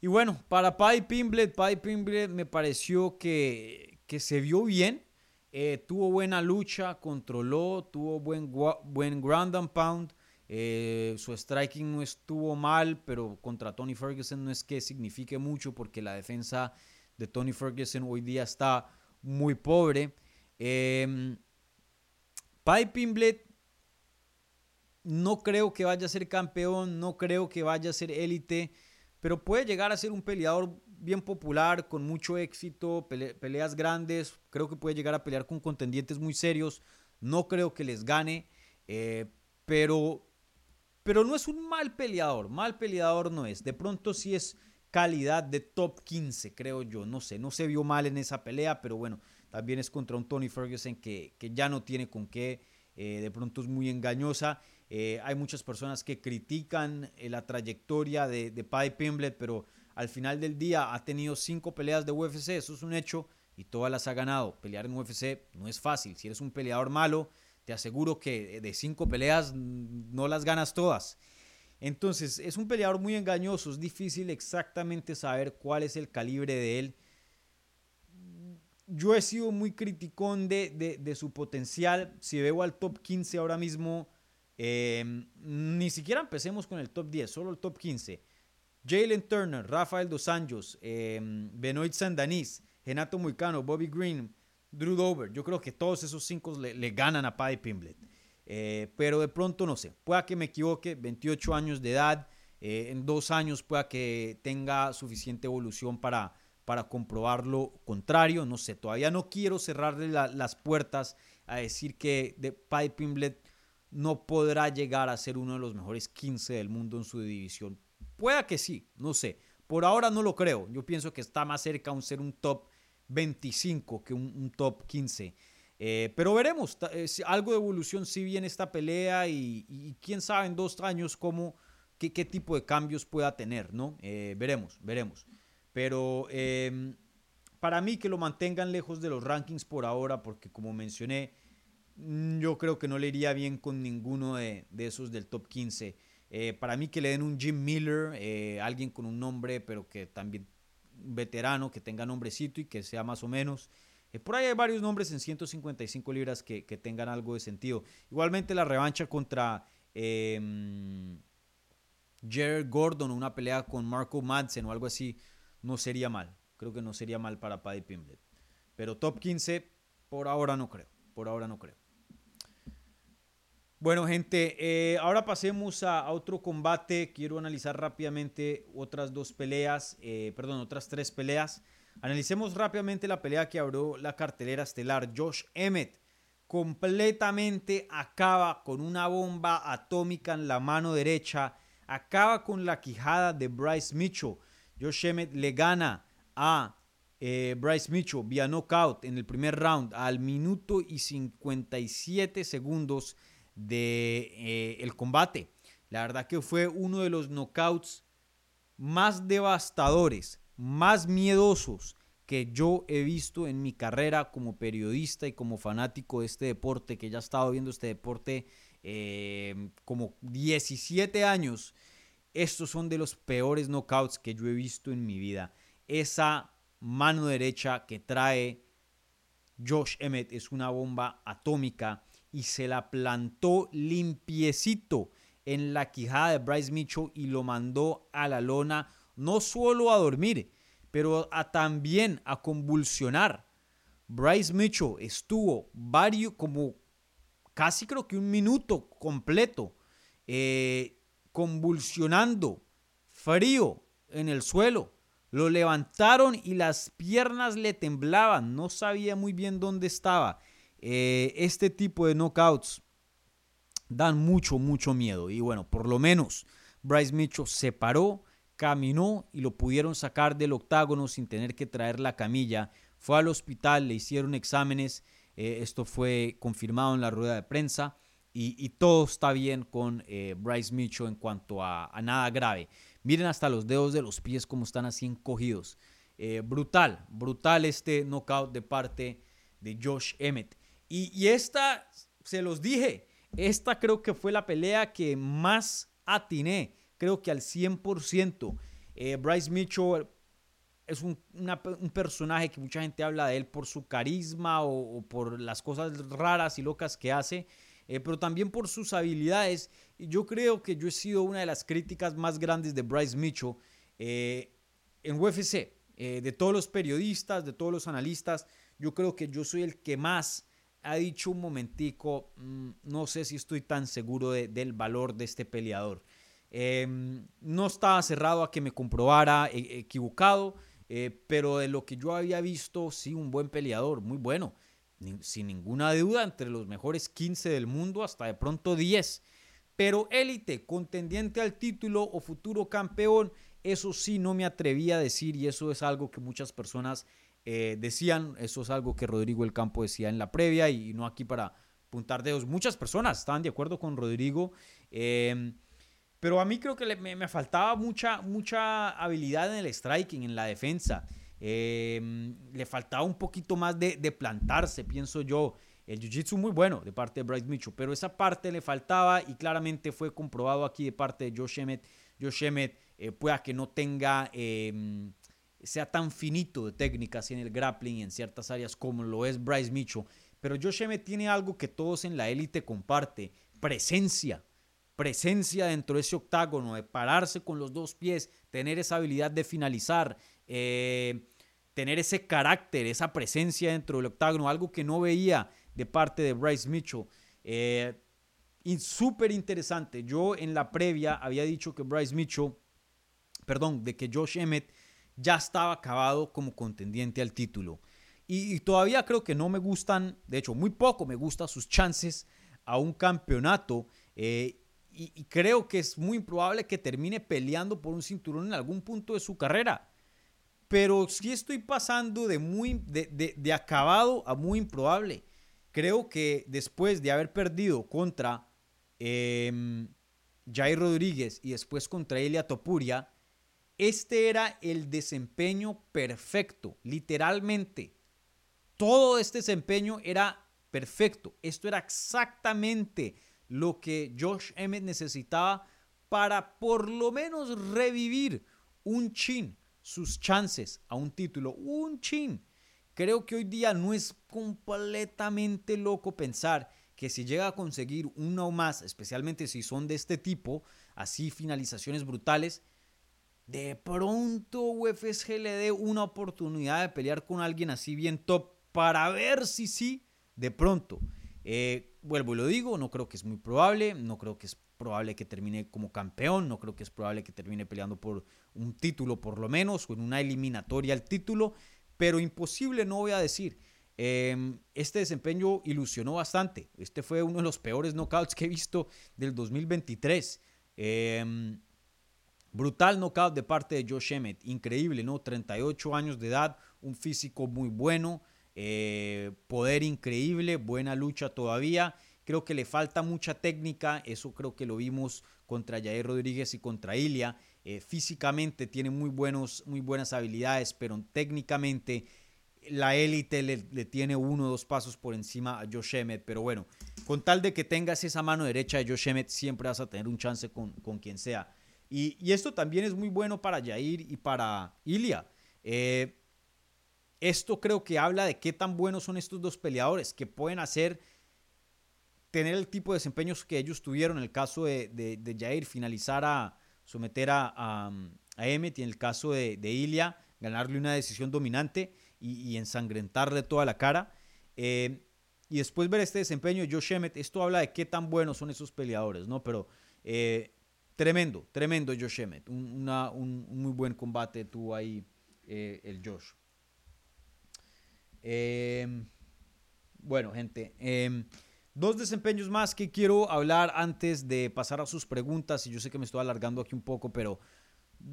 Y bueno, para Paddy Pimblet, Paddy Pimblet me pareció que, que se vio bien. Eh, tuvo buena lucha, controló, tuvo buen, buen ground and pound. Eh, su striking no estuvo mal, pero contra Tony Ferguson no es que signifique mucho porque la defensa de Tony Ferguson hoy día está muy pobre. Eh, Paddy Pimblet no creo que vaya a ser campeón, no creo que vaya a ser élite, pero puede llegar a ser un peleador bien popular, con mucho éxito, peleas grandes, creo que puede llegar a pelear con contendientes muy serios, no creo que les gane, eh, pero, pero no es un mal peleador, mal peleador no es, de pronto sí es calidad de top 15, creo yo, no sé, no se vio mal en esa pelea, pero bueno, también es contra un Tony Ferguson que, que ya no tiene con qué, eh, de pronto es muy engañosa eh, hay muchas personas que critican eh, la trayectoria de, de Paddy Pimblet, pero al final del día ha tenido cinco peleas de UFC, eso es un hecho, y todas las ha ganado. Pelear en UFC no es fácil. Si eres un peleador malo, te aseguro que de cinco peleas no las ganas todas. Entonces, es un peleador muy engañoso, es difícil exactamente saber cuál es el calibre de él. Yo he sido muy criticón de, su potencial. Si veo al top 15 ahora mismo, Em, ni siquiera empecemos con el top 10, solo el top 15. Jalen Turner, Rafael Dos Anjos, eh, Benoit Sandanis, Renato Muicano, Bobby Green, Drew Dover. Yo creo que todos esos cinco le, ganan a Paddy Pimblet. Eh, pero de pronto no sé, pueda que me equivoque, 28 años de edad, eh, en dos años pueda que tenga suficiente evolución para, para comprobar lo contrario, no sé, todavía no quiero cerrarle las puertas a decir que de Paddy Pimblet no podrá llegar a ser uno de los mejores 15 del mundo en su división. Pueda que sí, no sé. Por ahora no lo creo. Yo pienso que está más cerca a ser un top 25 que un, top 15. Eh, pero veremos, algo de evolución sí viene esta pelea y, quién sabe en dos años cómo, qué, tipo de cambios pueda tener, ¿no? Eh, veremos, veremos. Pero em, para mí que lo mantengan lejos de los rankings por ahora, porque como mencioné, yo creo que no le iría bien con ninguno de, esos del top 15. Eh, para mí que le den un Jim Miller, eh, alguien con un nombre, pero que también veterano, que tenga nombrecito y que sea más o menos. Eh, por ahí hay varios nombres en 155 libras que, tengan algo de sentido. Igualmente la revancha contra em, Jared Gordon, una pelea con Marco Madsen o algo así, no sería mal. Creo que no sería mal para Paddy Pimblet. Pero top 15, por ahora no creo. Por ahora no creo. Bueno, gente, eh, ahora pasemos a, otro combate. Quiero analizar rápidamente otras dos peleas, eh, perdón, otras tres peleas. Analicemos rápidamente la pelea que abrió la cartelera estelar. Josh Emmett completamente acaba con una bomba atómica en la mano derecha. Acaba con la quijada de Bryce Mitchell. Josh Emmett le gana a eh, Bryce Mitchell vía knockout en el primer round al minuto y 57 segundos de eh, el combate. La verdad que fue uno de los knockouts más devastadores, más miedosos que yo he visto en mi carrera como periodista y como fanático de este deporte, que ya he estado viendo este deporte eh, como 17 años. Estos son de los peores knockouts que yo he visto en mi vida. Esa mano derecha que trae Josh Emmett es una bomba atómica y se la plantó limpiecito en la quijada de Bryce Mitchell y lo mandó a la lona, no solo a dormir, pero a también a convulsionar. Bryce Mitchell estuvo varios, como casi creo que un minuto completo, eh, convulsionando, frío en el suelo. Lo levantaron y las piernas le temblaban, no sabía muy bien dónde estaba. Eh, este tipo de knockouts dan mucho, mucho miedo. Y bueno, por lo menos Bryce Mitchell se paró, caminó y lo pudieron sacar del octágono sin tener que traer la camilla. Fue al hospital, le hicieron exámenes. Eh, esto fue confirmado en la rueda de prensa. Y, todo está bien con eh, Bryce Mitchell en cuanto a, nada grave. Miren hasta los dedos de los pies como están así encogidos. Brutal, brutal este knockout de parte de Josh Emmett. Y, esta, se los dije, esta creo que fue la pelea que más atiné, creo que al 100%. Eh, Bryce Mitchell es un, personaje que mucha gente habla de él por su carisma o, por las cosas raras y locas que hace, eh, pero también por sus habilidades. Y yo creo que yo he sido una de las críticas más grandes de Bryce Mitchell eh, en UFC. de todos los periodistas, de todos los analistas, yo creo que yo soy el que más ha dicho un momentico, mm, no sé si estoy tan seguro del valor de este peleador. Em, no estaba cerrado a que me comprobara e, equivocado, eh, pero de lo que yo había visto, sí, un buen peleador, muy bueno, sin ninguna duda, entre los mejores 15 del mundo, hasta de pronto 10. Pero élite, contendiente al título o futuro campeón, eso sí no me atrevía a decir y eso es algo que muchas personas eh, decían, eso es algo que Rodrigo El Campo decía en la previa y, no aquí para puntar dedos. Muchas personas estaban de acuerdo con Rodrigo, em, pero a mí creo que me, faltaba mucha, mucha habilidad en el striking, en la defensa. Em, le faltaba un poquito más de, plantarse, pienso yo. El jiu-jitsu muy bueno de parte de Bryce Mitchell, pero esa parte le faltaba y claramente fue comprobado aquí de parte de Josh Emmett. Josh Emmett eh, pueda que no tenga em, sea tan finito de técnicas en el grappling en ciertas áreas como lo es Bryce Mitchell. Pero Josh Emmett tiene algo que todos en la élite comparte, presencia. Presencia dentro de ese octágono, de pararse con los dos pies, tener esa habilidad de finalizar, eh, tener ese carácter, esa presencia dentro del octágono, algo que no veía de parte de Bryce Mitchell. Eh, y súper interesante. Yo en la previa había dicho que Bryce Mitchell, perdón, de que Josh Emmett ya estaba acabado como contendiente al título. Y, todavía creo que no me gustan, de hecho, muy poco me gustan sus chances a un campeonato. Eh, y, creo que es muy improbable que termine peleando por un cinturón en algún punto de su carrera. Pero sí estoy pasando de, muy, de, acabado a muy improbable. Creo que después de haber perdido contra eh, Jair Rodríguez y después contra Elia Topuria, este era el desempeño perfecto, literalmente. Todo este desempeño era perfecto. Esto era exactamente lo que Josh Emmett necesitaba para por lo menos revivir un chin sus chances a un título. Un chin. Creo que hoy día no es completamente loco pensar que si llega a conseguir uno o más, especialmente si son de este tipo, así finalizaciones brutales, de pronto UFC le dé una oportunidad de pelear con alguien así bien top para ver si sí, de pronto. Eh, vuelvo y lo digo, no creo que es muy probable, no creo que es probable que termine como campeón, no creo que es probable que termine peleando por un título por lo menos, o en una eliminatoria al título, pero imposible no voy a decir. Em, este desempeño ilusionó bastante. Este fue uno de los peores knockouts que he visto del 2023. Eh, Brutal knockout de parte de Josh Emmett, increíble, ¿no? 38 años de edad, un físico muy bueno, eh, poder increíble, buena lucha todavía. Creo que le falta mucha técnica, eso creo que lo vimos contra Jair Rodríguez y contra Ilia. Eh, físicamente tiene muy, buenos, muy buenas habilidades, pero técnicamente la élite le, tiene uno o dos pasos por encima a Josh Emmett. Pero bueno, con tal de que tengas esa mano derecha de Josh Emmett, siempre vas a tener un chance con, con quien sea. Y, esto también es muy bueno para Jair y para Ilia. Eh, esto creo que habla de qué tan buenos son estos dos peleadores, que pueden hacer, tener el tipo de desempeños que ellos tuvieron en el caso de, de, Jair, finalizar a, someter a, a, Emmet y en el caso de, de Ilia, ganarle una decisión dominante y, ensangrentarle toda la cara. Eh, y después ver este desempeño de Josh Emmett, esto habla de qué tan buenos son esos peleadores, ¿no? Pero eh, Tremendo, tremendo Josh Emmett. Un, muy buen combate tuvo ahí eh, el Josh. Em, bueno, gente. Em, Dos desempeños más que quiero hablar antes de pasar a sus preguntas. Y yo sé que me estoy alargando aquí un poco, pero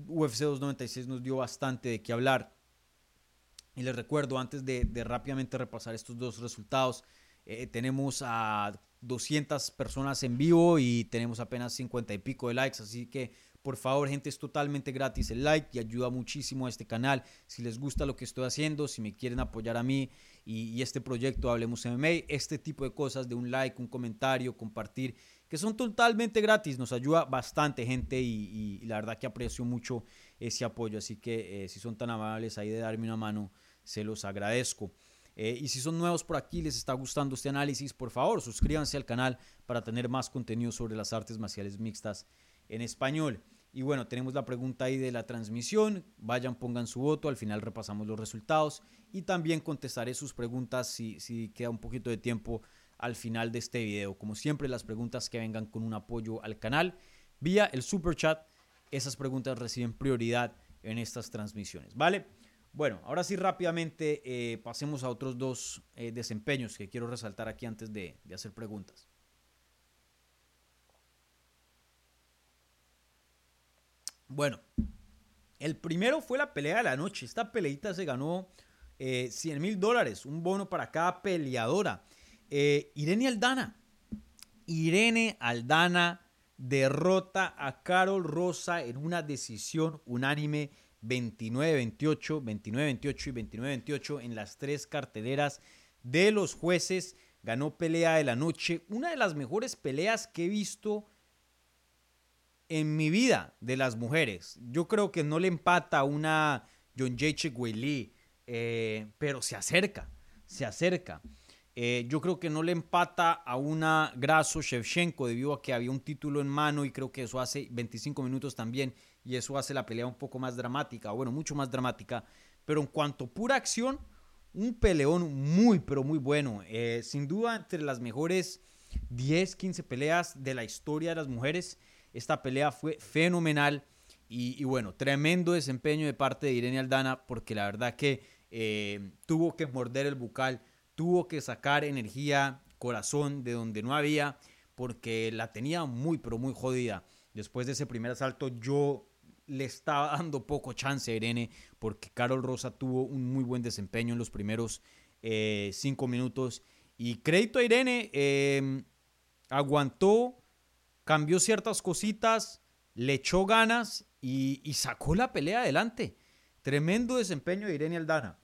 UFC 296 nos dio bastante de qué hablar. Y les recuerdo, antes de, rápidamente repasar estos dos resultados, eh, tenemos a 200 personas en vivo y tenemos apenas 50 y pico de likes. Así que por favor, gente, es totalmente gratis el like y ayuda muchísimo a este canal. Si les gusta lo que estoy haciendo, si me quieren apoyar a mí y, este proyecto Hablemos MMA, este tipo de cosas de un like, un comentario, compartir, que son totalmente gratis, nos ayuda bastante, gente, y, la verdad que aprecio mucho ese apoyo. Así que eh, si son tan amables ahí de darme una mano, se los agradezco. Eh, y si son nuevos por aquí, les está gustando este análisis, por favor, suscríbanse al canal para tener más contenido sobre las artes marciales mixtas en español. Y bueno, tenemos la pregunta ahí de la transmisión. Vayan, pongan su voto. Al final repasamos los resultados. Y también contestaré sus preguntas si, si queda un poquito de tiempo al final de este video. Como siempre, las preguntas que vengan con un apoyo al canal vía el super chat. Esas preguntas reciben prioridad en estas transmisiones. ¿Vale? Bueno, ahora sí rápidamente eh, pasemos a otros dos eh, desempeños que quiero resaltar aquí antes de hacer preguntas. Bueno, el primero fue la pelea de la noche. Esta peleita se ganó 100 eh, mil dólares, un bono para cada peleadora. Eh, Irene Aldana. Irene Aldana derrota a Carol Rosa en una decisión unánime 29-28, 29-28 y 29-28 en las tres carteleras de los jueces. Ganó pelea de la noche, una de las mejores peleas que he visto en mi vida de las mujeres. Yo creo que no le empata a una John J. Eh, pero se acerca, se acerca. Eh, yo creo que no le empata a una Graso Shevchenko debido a que había un título en mano y creo que eso hace 25 minutos también y eso hace la pelea un poco más dramática, bueno, mucho más dramática. Pero en cuanto a pura acción, un peleón muy, pero muy bueno. Eh, sin duda entre las mejores 10, 15 peleas de la historia de las mujeres. Esta pelea fue fenomenal y, bueno, tremendo desempeño de parte de Irene Aldana porque la verdad que eh, tuvo que morder el bucal, tuvo que sacar energía, corazón de donde no había porque la tenía muy pero muy jodida. Después de ese primer asalto yo le estaba dando poco chance a Irene porque Carol Rosa tuvo un muy buen desempeño en los primeros eh, cinco minutos. Y crédito a Irene, eh, aguantó cambió ciertas cositas, le echó ganas y, sacó la pelea adelante. Tremendo desempeño de Irene Aldana.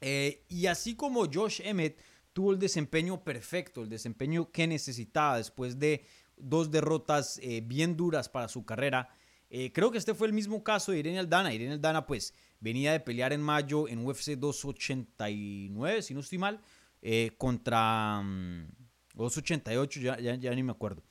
Eh, y así como Josh Emmett tuvo el desempeño perfecto, el desempeño que necesitaba después de dos derrotas eh, bien duras para su carrera, eh, creo que este fue el mismo caso de Irene Aldana. Irene Aldana pues venía de pelear en mayo en UFC 289, si no estoy mal, contra 288, mm, ya, ya, ni me acuerdo.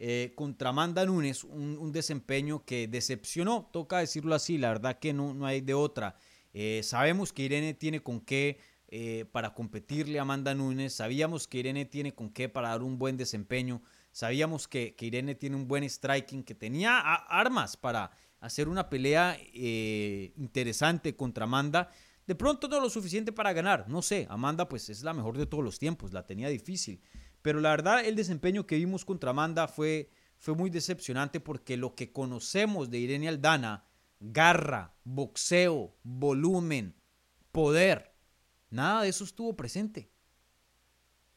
Eh, contra Amanda Nunes, un, desempeño que decepcionó, toca decirlo así, la verdad que no, no hay de otra. Eh, sabemos que Irene tiene con qué eh, para competirle a Amanda Nunes, sabíamos que Irene tiene con qué para dar un buen desempeño, sabíamos que, Irene tiene un buen striking, que tenía armas para hacer una pelea interesante contra Amanda. De pronto no lo suficiente para ganar, no sé, Amanda pues es la mejor de todos los tiempos, la tenía difícil. Pero la verdad, el desempeño que vimos contra Amanda fue, fue muy decepcionante porque lo que conocemos de Irene Aldana, garra, boxeo, volumen, poder, nada de eso estuvo presente.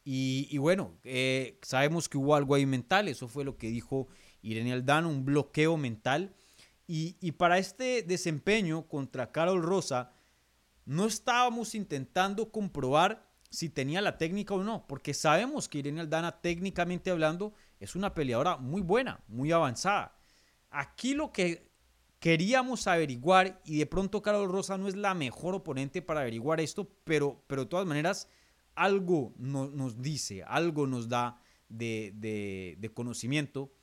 Y, bueno, eh, sabemos que hubo algo ahí mental, eso fue lo que dijo Irene Aldana, un bloqueo mental. Y, y para este desempeño contra Carol Rosa, no estábamos intentando comprobar si tenía la técnica o no, porque sabemos que Irene Aldana, técnicamente hablando, es una peleadora muy buena, muy avanzada. Aquí lo que queríamos averiguar, y de pronto Carol Rosa no es la mejor oponente para averiguar esto, pero, pero de todas maneras, algo nos dice, algo nos da de, de conocimiento,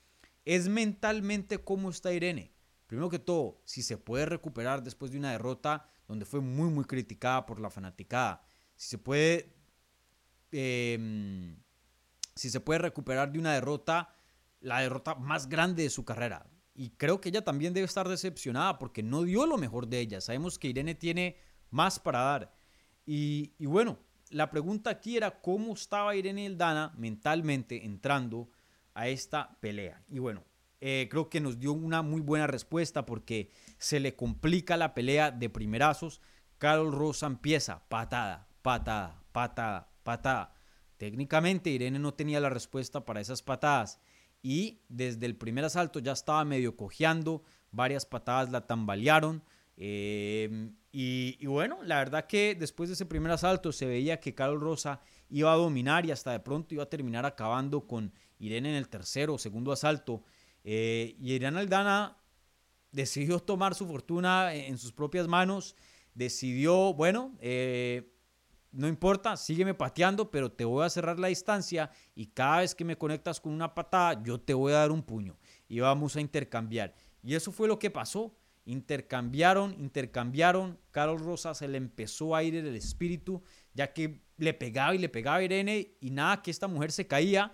es mentalmente cómo está Irene. Primero que todo, si se puede recuperar después de una derrota donde fue muy, muy criticada por la fanaticada. Si se puede Em, si se puede recuperar de una derrota, la derrota más grande de su carrera. Y creo que ella también debe estar decepcionada porque no dio lo mejor de ella. Sabemos que Irene tiene más para dar. Y, bueno, la pregunta aquí era cómo estaba Irene Aldana mentalmente entrando a esta pelea. Y bueno, eh, creo que nos dio una muy buena respuesta porque se le complica la pelea de primerazos. Carol Rosa empieza patada, patada, patada, patada. Técnicamente Irene no tenía la respuesta para esas patadas y desde el primer asalto ya estaba medio cojeando, varias patadas la tambalearon. Em, y, bueno, la verdad que después de ese primer asalto se veía que Carol Rosa iba a dominar y hasta de pronto iba a terminar acabando con Irene en el tercero o segundo asalto. Eh, y Irene Aldana decidió tomar su fortuna en sus propias manos, decidió, bueno, eh, no importa, sígueme pateando, pero te voy a cerrar la distancia y cada vez que me conectas con una patada, yo te voy a dar un puño y vamos a intercambiar. Y eso fue lo que pasó. Intercambiaron, intercambiaron. Carol Rosa se le empezó a ir el espíritu, ya que le pegaba y le pegaba a Irene y nada, que esta mujer se caía.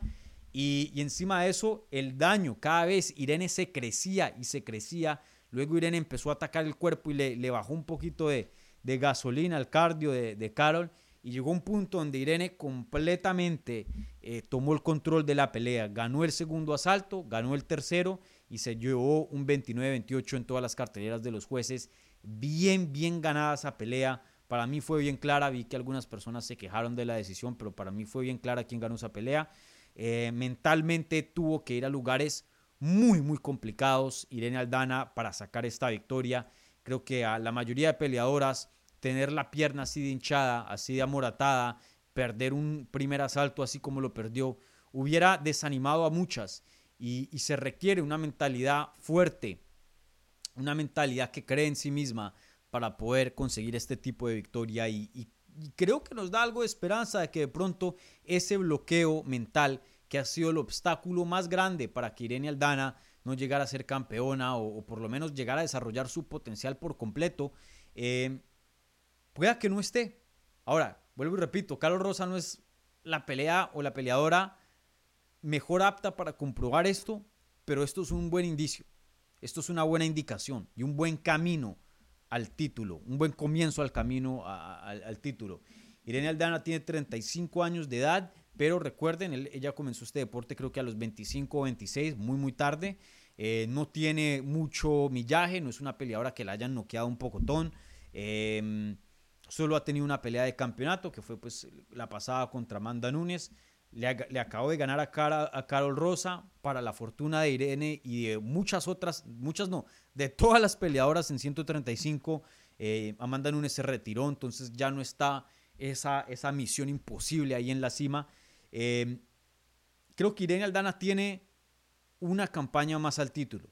Y, encima de eso, el daño, cada vez Irene se crecía y se crecía. Luego Irene empezó a atacar el cuerpo y le, le bajó un poquito de, gasolina al cardio de, de Carol y llegó un punto donde Irene completamente eh, tomó el control de la pelea. Ganó el segundo asalto, ganó el tercero y se llevó un 29-28 en todas las carteleras de los jueces. Bien, bien ganada esa pelea. Para mí fue bien clara. Vi que algunas personas se quejaron de la decisión, pero para mí fue bien clara quién ganó esa pelea. Eh, mentalmente tuvo que ir a lugares muy, muy complicados. Irene Aldana para sacar esta victoria. Creo que a la mayoría de peleadoras tener la pierna así de hinchada, así de amoratada, perder un primer asalto así como lo perdió, hubiera desanimado a muchas. Y, se requiere una mentalidad fuerte, una mentalidad que cree en sí misma para poder conseguir este tipo de victoria. Y, creo que nos da algo de esperanza de que de pronto ese bloqueo mental que ha sido el obstáculo más grande para que Irene Aldana no llegara a ser campeona o, por lo menos llegara a desarrollar su potencial por completo, eh, pueda que no esté. Ahora, vuelvo y repito, Carlos Rosa no es la pelea o la peleadora mejor apta para comprobar esto, pero esto es un buen indicio. Esto es una buena indicación y un buen camino al título, un buen comienzo al camino al título. Irene Aldana tiene 35 años de edad, pero recuerden, ella comenzó este deporte creo que a los 25 o 26, muy muy tarde. Eh, no tiene mucho millaje, no es una peleadora que la hayan noqueado un pocotón. Eh, Solo ha tenido una pelea de campeonato, que fue pues la pasada contra Amanda Núñez. Le, le acabó de ganar a, Carol Rosa para la fortuna de Irene y de muchas otras, muchas no, de todas las peleadoras en 135. Eh, Amanda Núñez se retiró, entonces ya no está esa, esa misión imposible ahí en la cima. Eh, creo que Irene Aldana tiene una campaña más al título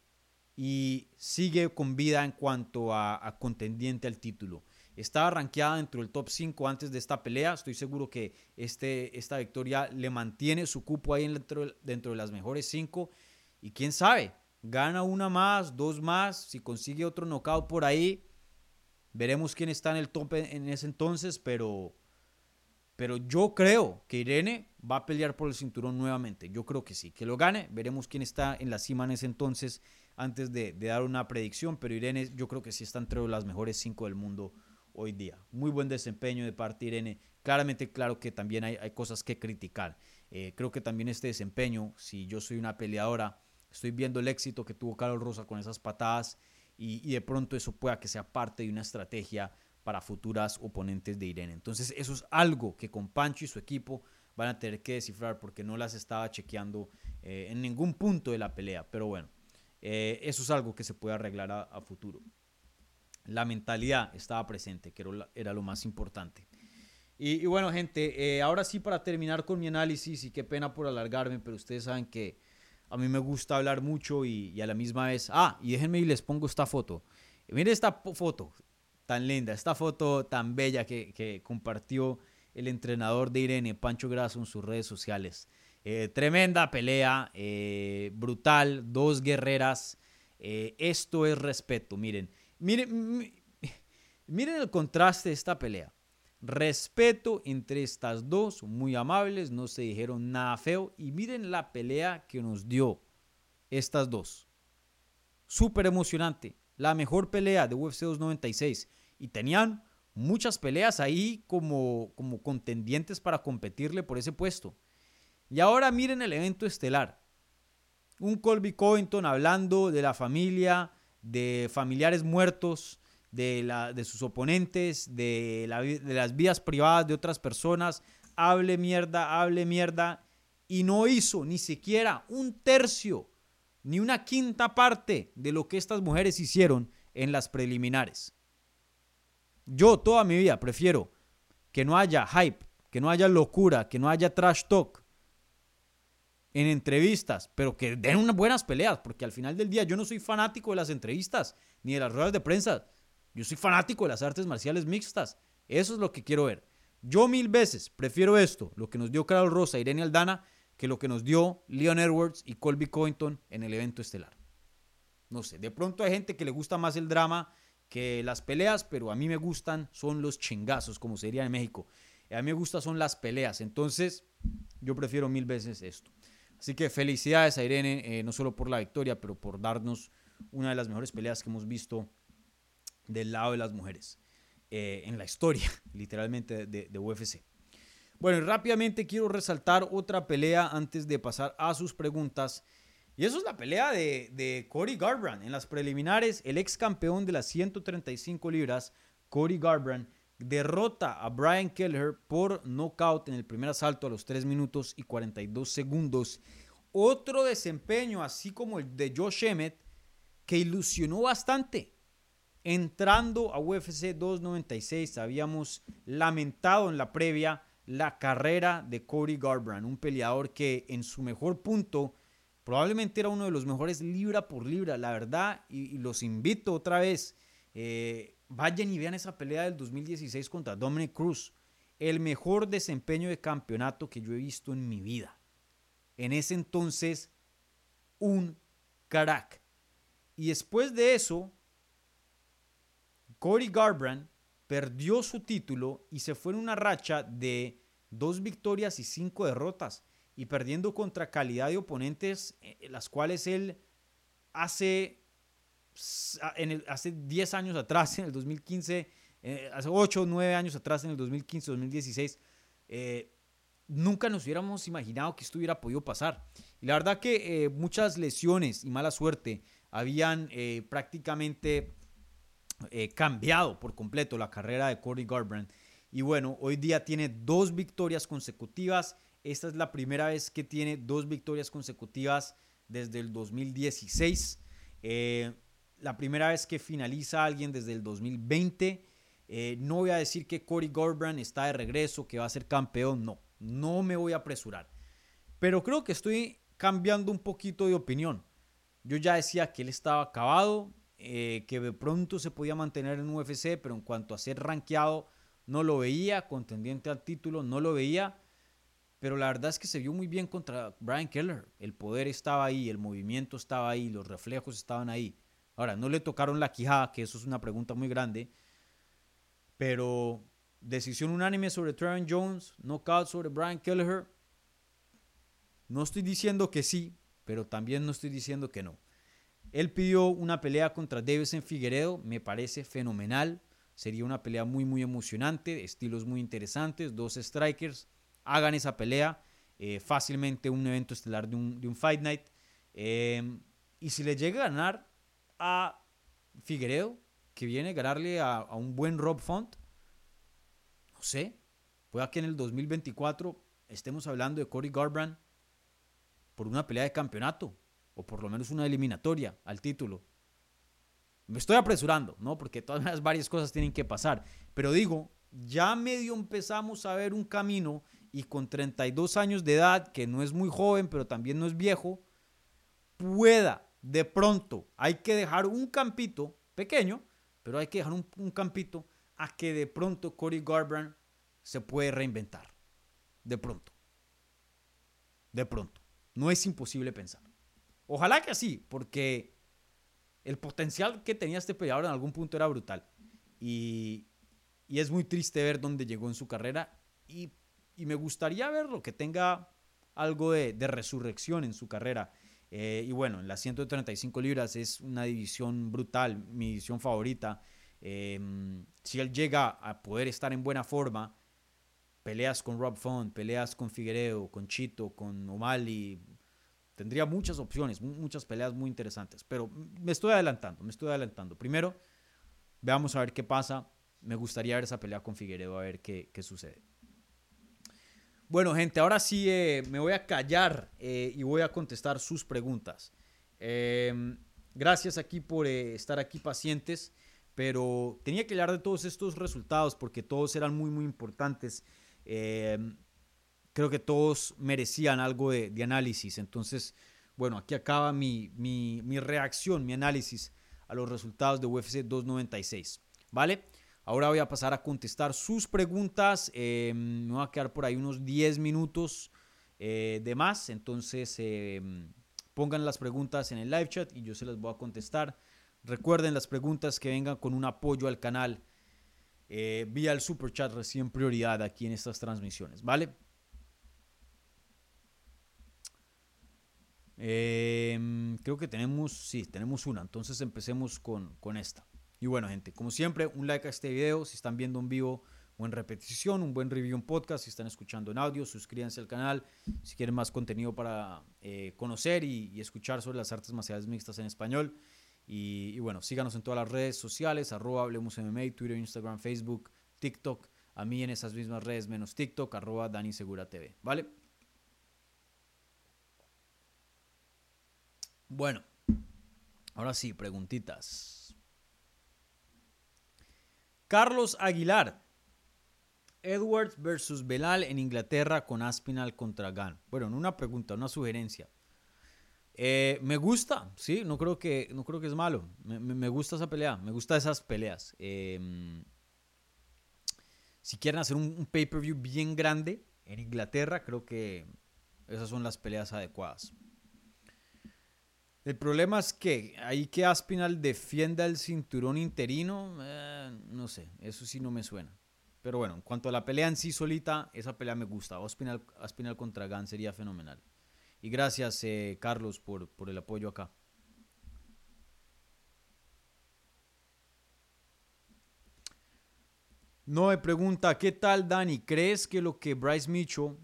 y sigue con vida en cuanto a contendiente al título. Estaba rankeada dentro del top 5 antes de esta pelea. Estoy seguro que este, esta victoria le mantiene su cupo ahí dentro, dentro de las mejores 5. Y quién sabe, gana una más, dos más. Si consigue otro knockout por ahí, veremos quién está en el top en, ese entonces. Pero, pero yo creo que Irene va a pelear por el cinturón nuevamente. Yo creo que sí, que lo gane. Veremos quién está en la cima en ese entonces antes de, de dar una predicción. Pero Irene, yo creo que sí está entre las mejores 5 del mundo hoy día. Muy buen desempeño de parte de Irene. Claramente, claro que también hay, cosas que criticar. Eh, creo que también este desempeño, si yo soy una peleadora, estoy viendo el éxito que tuvo Carol Rosa con esas patadas y, de pronto eso pueda que sea parte de una estrategia para futuras oponentes de Irene. Entonces eso es algo que con Pancho y su equipo van a tener que descifrar porque no las estaba chequeando eh, en ningún punto de la pelea. Pero bueno, eh, eso es algo que se puede arreglar a futuro la mentalidad estaba presente, que era lo más importante. Y, bueno, gente, eh, ahora sí para terminar con mi análisis, y qué pena por alargarme, pero ustedes saben que a mí me gusta hablar mucho y, a la misma vez... Ah, y déjenme y les pongo esta foto. Miren esta foto tan linda, esta foto tan bella que, compartió el entrenador de Irene, Pancho Grasso, en sus redes sociales. Eh, tremenda pelea, eh, brutal, dos guerreras. esto es respeto, miren. Miren, el contraste de esta pelea. Respeto entre estas dos, muy amables, no se dijeron nada feo. Y miren la pelea que nos dio estas dos. Súper emocionante. La mejor pelea de UFC 296. Y tenían muchas peleas ahí como, como contendientes para competirle por ese puesto. Y ahora miren el evento estelar. Un Colby Covington hablando de la familia, de familiares muertos, de, la, de sus oponentes, de, de las vidas privadas de otras personas. Hable mierda, hable mierda. Y no hizo ni siquiera un tercio, ni una quinta parte de lo que estas mujeres hicieron en las preliminares. Yo toda mi vida prefiero que no haya hype, que no haya locura, que no haya trash talk en entrevistas, pero que den unas buenas peleas, porque al final del día yo no soy fanático de las entrevistas ni de las ruedas de prensa. Yo soy fanático de las artes marciales mixtas. Eso es lo que quiero ver. Yo mil veces prefiero esto, lo que nos dio Carol Rosa, Irene Aldana, que lo que nos dio Leon Edwards y Colby Covington en el evento estelar. No sé, de pronto hay gente que le gusta más el drama que las peleas, pero a mí me gustan son los chingazos, como sería en México. A mí me gustan son las peleas, entonces yo prefiero mil veces esto. Así que felicidades a Irene, eh, no solo por la victoria, pero por darnos una de las mejores peleas que hemos visto del lado de las mujeres eh, en la historia, literalmente, de, UFC. Bueno, y rápidamente quiero resaltar otra pelea antes de pasar a sus preguntas. Y eso es la pelea de, de Cody Garbrandt. En las preliminares, el ex campeón de las 135 libras, Cody Garbrandt, derrota a Brian Kelleher por knockout en el primer asalto a los 3 minutos y 42 segundos. Otro desempeño, así como el de Josh Emmett, que ilusionó bastante. Entrando a UFC 296, habíamos lamentado en la previa la carrera de Cody Garbrandt, un peleador que en su mejor punto Probablemente era uno de los mejores libra por libra, la verdad, y, los invito otra vez. Eh, vayan y vean esa pelea del 2016 contra Dominic Cruz. El mejor desempeño de campeonato que yo he visto en mi vida. En ese entonces, un crack. Y después de eso, Cody Garbrandt perdió su título y se fue en una racha de dos victorias y cinco derrotas y perdiendo contra calidad de oponentes, eh, las cuales él hace, en el, hace 10 años atrás, en el 2015, eh, hace 8 o 9 años atrás, en el 2015, 2016, eh, nunca nos hubiéramos imaginado que esto hubiera podido pasar. Y la verdad que muchas lesiones y mala suerte habían prácticamente cambiado por completo la carrera de Cody Garbrandt. Y bueno, hoy día tiene dos victorias consecutivas esta es la primera vez que tiene dos victorias consecutivas desde el 2016. Eh, la primera vez que finaliza alguien desde el 2020. Eh, no voy a decir que Cory Garbrandt está de regreso, que va a ser campeón. No, no me voy a apresurar. Pero creo que estoy cambiando un poquito de opinión. Yo ya decía que él estaba acabado, eh, que de pronto se podía mantener en UFC, pero en cuanto a ser rankeado, no lo veía, contendiente al título, no lo veía pero la verdad es que se vio muy bien contra Brian Keller. El poder estaba ahí, el movimiento estaba ahí, los reflejos estaban ahí. Ahora, no le tocaron la quijada, que eso es una pregunta muy grande, pero decisión unánime sobre Trevor Jones, knockout sobre Brian Kelleher. No estoy diciendo que sí, pero también no estoy diciendo que no. Él pidió una pelea contra Davison Figueredo, me parece fenomenal. Sería una pelea muy, muy emocionante, estilos muy interesantes, dos strikers hagan esa pelea. Eh, fácilmente un evento estelar de un, Fight Night. Em, y si le llega a ganar a Figueredo, que viene a ganarle a, un buen Rob Font, no sé, puede que en el 2024 estemos hablando de Cory Garbrandt por una pelea de campeonato, o por lo menos una eliminatoria al título. Me estoy apresurando, ¿no? Porque todas las varias cosas tienen que pasar. Pero digo, ya medio empezamos a ver un camino y con 32 años de edad, que no es muy joven, pero también no es viejo, pueda de pronto, hay que dejar un campito pequeño, pero hay que dejar un, campito a que de pronto Cody Garbrandt se puede reinventar. De pronto. De pronto. No es imposible pensar. Ojalá que así, porque el potencial que tenía este peleador en algún punto era brutal. Y, y es muy triste ver dónde llegó en su carrera. Y y me gustaría verlo, que tenga algo de, resurrección en su carrera. Eh, y bueno, en las 135 libras es una división brutal, mi división favorita. Em, si él llega a poder estar en buena forma, peleas con Rob Font, peleas con Figueredo, con Chito, con O'Malley, tendría muchas opciones, muchas peleas muy interesantes. Pero me estoy adelantando, me estoy adelantando. Primero, veamos a ver qué pasa. Me gustaría ver esa pelea con Figueredo, a ver qué, qué sucede. Bueno, gente, ahora sí eh, me voy a callar eh, y voy a contestar sus preguntas. Em, gracias aquí por eh, estar aquí pacientes, pero tenía que hablar de todos estos resultados porque todos eran muy, muy importantes. Em, creo que todos merecían algo de, análisis. Entonces, bueno, aquí acaba mi, mi reacción, mi análisis a los resultados de UFC 296. ¿Vale? Ahora voy a pasar a contestar sus preguntas. Eh, me voy a quedar por ahí unos 10 minutos eh, de más. Entonces eh, pongan las preguntas en el live chat y yo se las voy a contestar. Recuerden las preguntas que vengan con un apoyo al canal vía el super chat recién prioridad aquí en estas transmisiones. ¿Vale? creo que tenemos, sí, tenemos una. Entonces empecemos con, con esta. Y bueno, gente, como siempre, un like a este video. Si están viendo en vivo o en repetición, un buen review en podcast. Si están escuchando en audio, suscríbanse al canal. Si quieren más contenido para eh, conocer y, escuchar sobre las artes marciales mixtas en español. Y, bueno, síganos en todas las redes sociales, arroba Hablemos MMA, Twitter, Instagram, Facebook, TikTok. A mí en esas mismas redes menos TikTok, arroba Dani Segura TV. ¿Vale? Bueno, ahora sí, preguntitas. Carlos Aguilar. Edwards versus Belal en Inglaterra con Aspinal contra Gan. Bueno, una pregunta, una sugerencia. Eh, me gusta, sí, no creo que, no creo que es malo. Me, gusta esa pelea, me gusta esas peleas. Em, si quieren hacer un pay-per-view bien grande en Inglaterra, creo que esas son las peleas adecuadas. El problema es que ahí que Aspinal defienda el cinturón interino, eh, no sé, eso sí no me suena. Pero bueno, en cuanto a la pelea en sí solita, esa pelea me gusta. Aspinal, Aspinal contra Gan sería fenomenal. Y gracias, eh, Carlos, por, por el apoyo acá. No me pregunta, ¿qué tal Dani? ¿Crees que lo que Bryce Mitchell,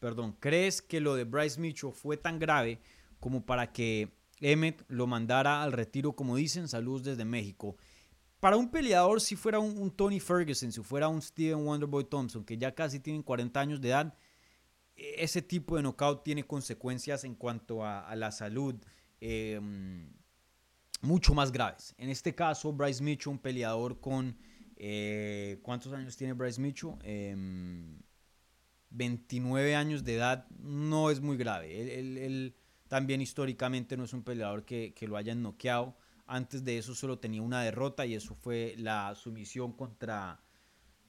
perdón, crees que lo de Bryce Mitchell fue tan grave como para que Emmet lo mandara al retiro, como dicen, saludos desde México. Para un peleador, si fuera un, Tony Ferguson, si fuera un Steven Wonderboy Thompson, que ya casi tienen 40 años de edad, e, ese tipo de knockout tiene consecuencias en cuanto a, la salud em, mucho más graves. En este caso, Bryce Mitchell, un peleador con... Eh, ¿Cuántos años tiene Bryce Mitchell? 29 em, años de edad, no es muy grave. También históricamente no es un peleador que, lo hayan noqueado. Antes de eso solo tenía una derrota y eso fue la sumisión contra,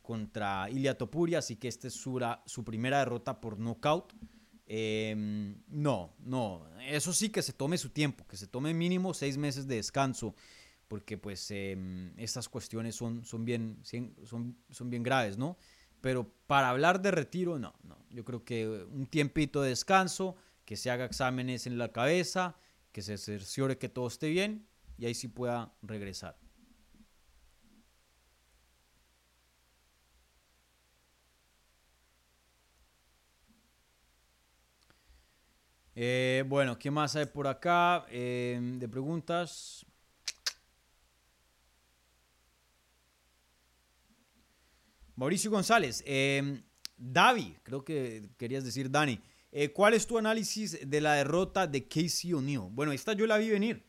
contra Ilia Topuria. Así que esta es su, su primera derrota por knockout. Em, no, no. Eso sí que se tome su tiempo, que se tome mínimo seis meses de descanso. Porque pues em, estas cuestiones son, son, bien, son, son bien graves, ¿no? Pero para hablar de retiro, no, no. Yo creo que un tiempito de descanso, que se haga exámenes en la cabeza, que se cerciore que todo esté bien y ahí sí pueda regresar. Eh, bueno, ¿qué más hay por acá eh, de preguntas? Mauricio González, eh, Davi, creo que querías decir Dani. Eh, ¿Cuál es tu análisis de la derrota de Casey O'Neill? Bueno, esta yo la vi venir.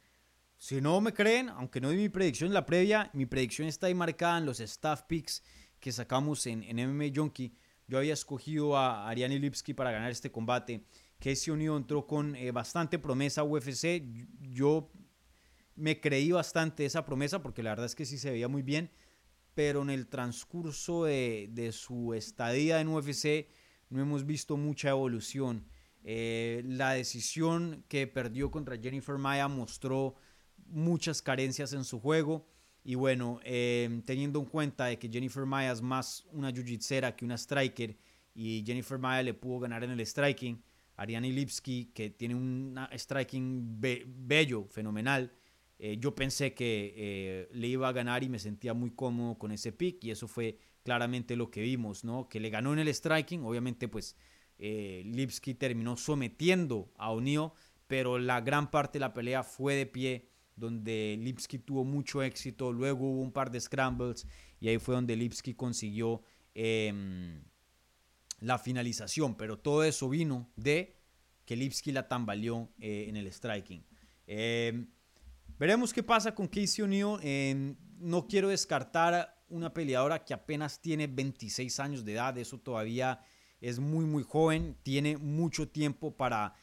Si no me creen, aunque no di mi predicción en la previa, mi predicción está ahí marcada en los staff picks que sacamos en, en MMA Junkie. Yo había escogido a Ariane Lipski para ganar este combate. Casey O'Neill entró con eh, bastante promesa a UFC. Yo me creí bastante esa promesa porque la verdad es que sí se veía muy bien. Pero en el transcurso de, de su estadía en UFC no hemos visto mucha evolución. Eh, la decisión que perdió contra Jennifer Maya mostró muchas carencias en su juego. Y bueno, eh, teniendo en cuenta de que Jennifer Maya es más una jiu-jitsera que una striker y Jennifer Maya le pudo ganar en el striking, Ariane Lipski, que tiene un striking bello, fenomenal, Eh, yo pensé que le iba a ganar y me sentía muy cómodo con ese pick y eso fue claramente lo que vimos, ¿no? Que le ganó en el striking, obviamente pues eh, Lipski terminó sometiendo a O'Neill, pero la gran parte de la pelea fue de pie, donde Lipski tuvo mucho éxito, luego hubo un par de scrambles y ahí fue donde Lipski consiguió em, la finalización, pero todo eso vino de que Lipski la tambaleó en el striking. Em, Veremos qué pasa con Casey O'Neill. no quiero descartar una peleadora que apenas tiene 26 años de edad. Eso todavía es muy, muy joven. Tiene mucho tiempo para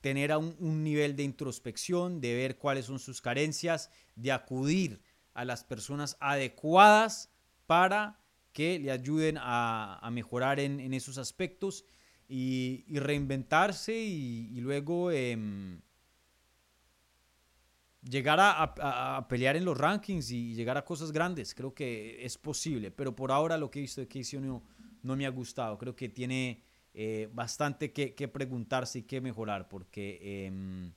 tener un, nivel de introspección, de ver cuáles son sus carencias, de acudir a las personas adecuadas para que le ayuden a, mejorar en, esos aspectos y, reinventarse y, luego... Em, llegar a, pelear en los rankings y llegar a cosas grandes. Creo que es posible, pero por ahora lo que he visto de Casey no, no me ha gustado. Creo que tiene eh, bastante que, preguntarse y que mejorar porque em,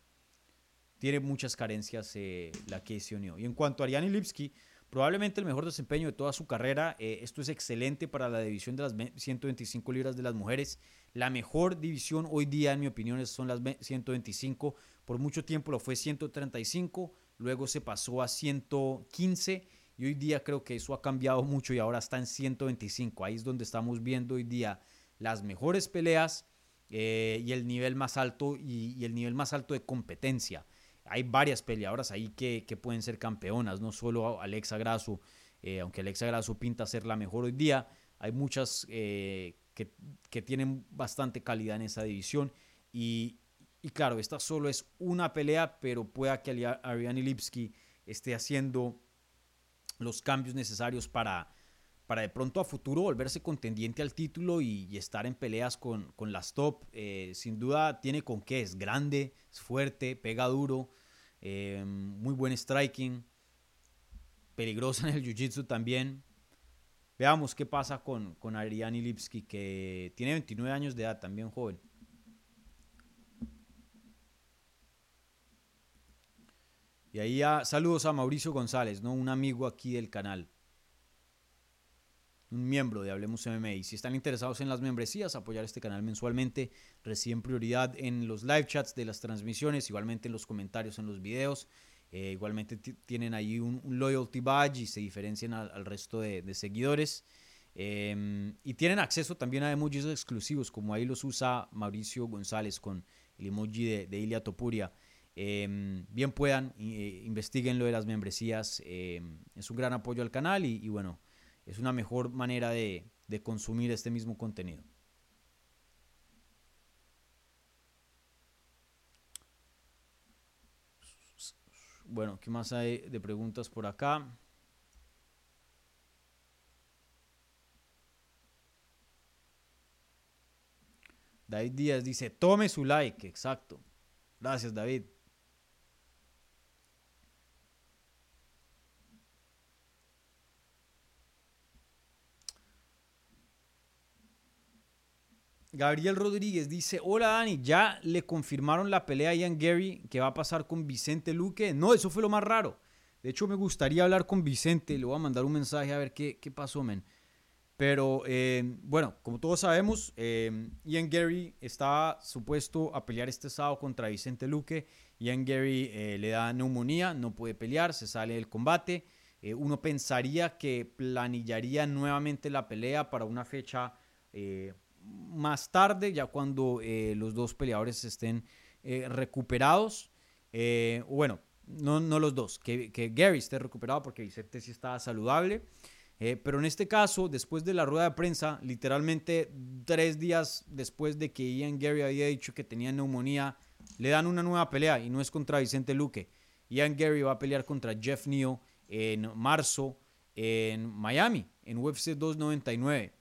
tiene muchas carencias eh, la Casey O'Neill. Y en cuanto a Ariane Lipski, probablemente el mejor desempeño de toda su carrera. Eh, esto es excelente para la división de las 125 libras de las mujeres. La mejor división hoy día, en mi opinión, son las 125. Por mucho tiempo lo fue 135, luego se pasó a 115 y hoy día creo que eso ha cambiado mucho y ahora está en 125. Ahí es donde estamos viendo hoy día las mejores peleas eh, y el nivel más alto y el nivel más alto de competencia hay varias peleadoras ahí que, pueden ser campeonas, no solo Alexa Grasso, eh, aunque Alexa Grasso pinta ser la mejor hoy día, hay muchas eh, que, tienen bastante calidad en esa división y, claro, esta solo es una pelea, pero pueda que Ariane Lipski esté haciendo los cambios necesarios para, para de pronto a futuro volverse contendiente al título y, estar en peleas con, las top. Eh, sin duda tiene con qué, es grande, es fuerte, pega duro. Eh, muy buen striking. Peligrosa en el jiu-jitsu también. Veamos qué pasa con, con Ariane Lipski, que tiene 29 años de edad, también joven. Y ahí ya, saludos a Mauricio González, ¿no? un amigo aquí del canal un miembro de Hablemos MMA. Y si están interesados en las membresías, apoyar este canal mensualmente, reciben prioridad en los live chats de las transmisiones, igualmente en los comentarios en los videos. Eh, igualmente tienen ahí un, loyalty badge y se diferencian al, resto de, seguidores. Em, y tienen acceso también a emojis exclusivos, como ahí los usa Mauricio González con el emoji de, de Ilia Topuria. Em, bien puedan, eh, investiguen lo de las membresías. Em, es un gran apoyo al canal y bueno, es una mejor manera de, consumir este mismo contenido. Bueno, ¿qué más hay de preguntas por acá? David Díaz dice, tome su like, exacto. Gracias, David. Gabriel Rodríguez dice, hola Dani, ¿ya le confirmaron la pelea a Ian Gary que va a pasar con Vicente Luque? No, eso fue lo más raro. De hecho, me gustaría hablar con Vicente, le voy a mandar un mensaje a ver qué, qué pasó, men. Pero eh, bueno, como todos sabemos, eh, Ian Gary estaba supuesto a pelear este sábado contra Vicente Luque. Ian Gary eh, le da neumonía, no puede pelear, se sale del combate. uno pensaría que planillaría nuevamente la pelea para una fecha más tarde, ya cuando eh, los dos peleadores estén eh, recuperados. Eh, bueno, no, no los dos, que, que, Gary esté recuperado porque Vicente sí estaba saludable. pero en este caso, después de la rueda de prensa, literalmente tres días después de que Ian Gary había dicho que tenía neumonía, le dan una nueva pelea y no es contra Vicente Luque. Ian Gary va a pelear contra Jeff Neal en marzo en Miami, en UFC 299.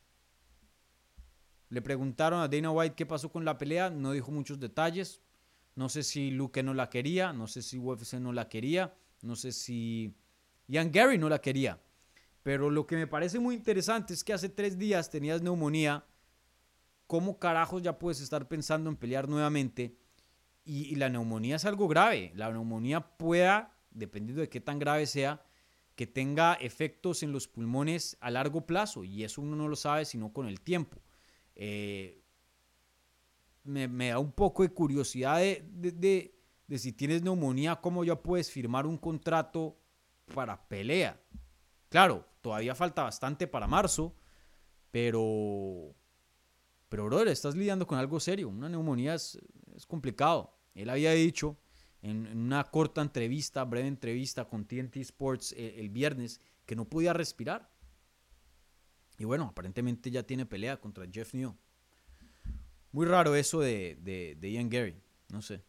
Le preguntaron a Dana White qué pasó con la pelea, no dijo muchos detalles. No sé si Luke no la quería, no sé si UFC no la quería, no sé si Ian Gary no la quería. Pero lo que me parece muy interesante es que hace tres días tenías neumonía. ¿Cómo carajos ya puedes estar pensando en pelear nuevamente? Y, la neumonía es algo grave. La neumonía pueda dependiendo de qué tan grave sea, que tenga efectos en los pulmones a largo plazo y eso uno no lo sabe sino con el tiempo. Eh, me, da un poco de curiosidad de, de, si tienes neumonía, cómo ya puedes firmar un contrato para pelea. Claro, todavía falta bastante para marzo, pero, pero brother, estás lidiando con algo serio. Una neumonía es, es complicado. Él había dicho en, una corta entrevista, breve entrevista con TNT Sports eh, el, viernes, que no podía respirar. Y bueno, aparentemente ya tiene pelea contra Jeff New. Muy raro eso de, Ian Gary, no sé.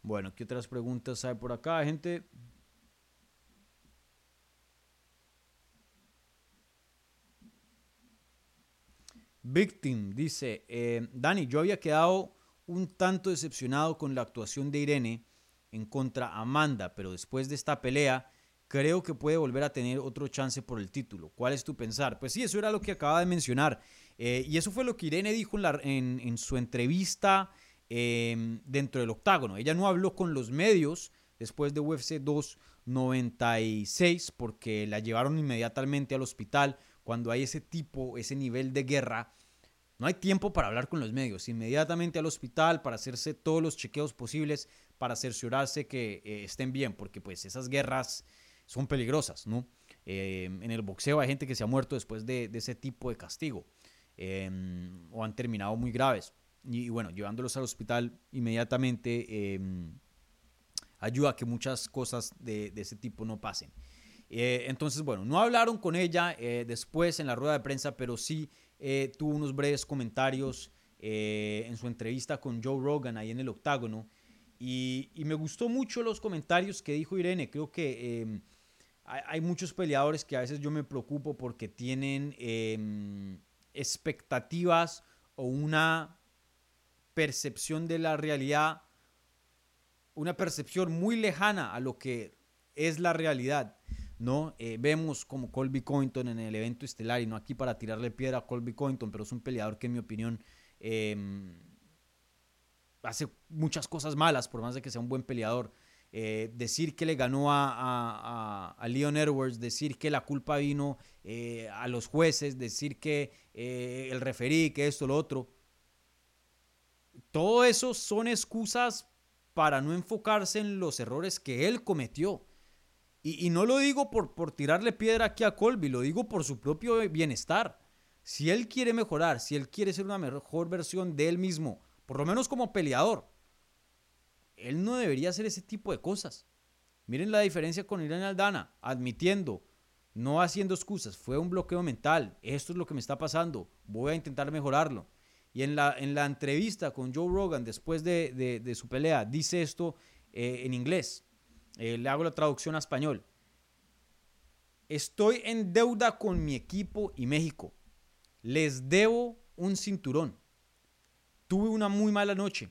Bueno, ¿qué otras preguntas hay por acá, gente? Victim dice, eh, Dani, yo había quedado un tanto decepcionado con la actuación de Irene en contra Amanda, pero después de esta pelea creo que puede volver a tener otro chance por el título. ¿Cuál es tu pensar? Pues sí, eso era lo que acaba de mencionar. Eh, y eso fue lo que Irene dijo en, su entrevista em, dentro del octágono. Ella no habló con los medios después de UFC 296 porque la llevaron inmediatamente al hospital cuando hay ese tipo, ese nivel de guerra, no hay tiempo para hablar con los medios. Inmediatamente al hospital para hacerse todos los chequeos posibles para cerciorarse que eh, estén bien, porque pues esas guerras son peligrosas, ¿no? Eh, en el boxeo hay gente que se ha muerto después de, ese tipo de castigo em, o han terminado muy graves. Y, bueno, llevándolos al hospital inmediatamente em, ayuda a que muchas cosas de ese tipo no pasen. Eh, entonces, bueno, no hablaron con ella eh, después en la rueda de prensa, pero sí tuvo unos breves comentarios en su entrevista con Joe Rogan ahí en el octágono. Y, me gustó mucho los comentarios que dijo Irene. Creo que em, hay, muchos peleadores que a veces yo me preocupo porque tienen em, expectativas o una percepción de la realidad, una percepción muy lejana a lo que es la realidad. ¿no? Eh, vemos como Colby Covington en el evento estelar, y no aquí para tirarle piedra a Colby Covington, pero es un peleador que en mi opinión em, hace muchas cosas malas, por más de que sea un buen peleador. Eh, decir que le ganó a, a, Leon Edwards, decir que la culpa vino eh, a los jueces, decir que el referí, que esto, lo otro. Todo eso son excusas para no enfocarse en los errores que él cometió. Y, no lo digo por, por tirarle piedra aquí a Colby, lo digo por su propio bienestar. Si él quiere mejorar, si él quiere ser una mejor versión de él mismo, por lo menos como peleador, él no debería hacer ese tipo de cosas. Miren la diferencia con Irene Aldana, admitiendo, no haciendo excusas, fue un bloqueo mental, esto es lo que me está pasando, voy a intentar mejorarlo. Y en la, en la entrevista con Joe Rogan después de, su pelea, dice esto eh, en inglés. Eh, le hago la traducción a español. Estoy en deuda con mi equipo y México. Les debo un cinturón. Tuve una muy mala noche,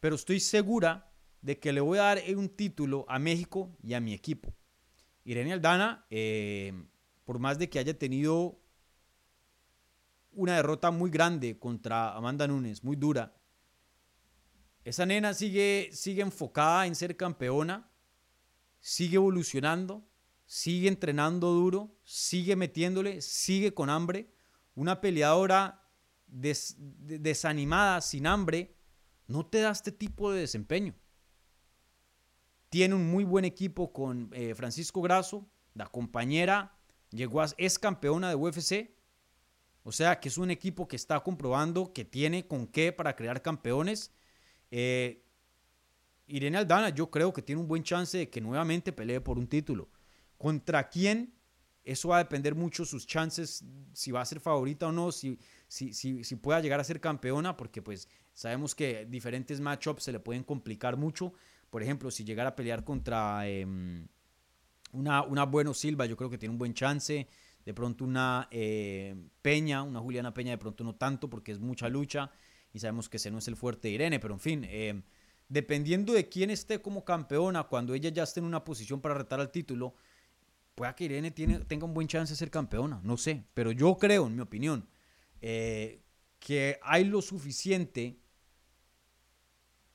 pero estoy segura de que le voy a dar un título a México y a mi equipo. Irene Aldana, eh, por más de que haya tenido una derrota muy grande contra Amanda Nunes, muy dura, esa nena sigue, sigue enfocada en ser campeona sigue evolucionando, sigue entrenando duro, sigue metiéndole, sigue con hambre. Una peleadora desanimada, sin hambre, no te da este tipo de desempeño. Tiene un muy buen equipo con eh, Francisco Grasso, la compañera llegó es campeona de UFC. O sea que es un equipo que está comprobando que tiene con qué para crear campeones. Eh, Irene Aldana yo creo que tiene un buen chance de que nuevamente pelee por un título. ¿Contra quién? Eso va a depender mucho sus chances, si va a ser favorita o no, si, si, si, pueda llegar a ser campeona, porque pues sabemos que diferentes matchups se le pueden complicar mucho. Por ejemplo, si llegara a pelear contra em, una, una Bueno Silva, yo creo que tiene un buen chance. De pronto una eh, Peña, una Juliana Peña, de pronto no tanto, porque es mucha lucha y sabemos que ese no es el fuerte de Irene, pero en fin. Em, dependiendo de quién esté como campeona, cuando ella ya esté en una posición para retar al título, pueda que Irene tenga un buen chance de ser campeona, no sé, pero yo creo, en mi opinión, eh, que hay lo suficiente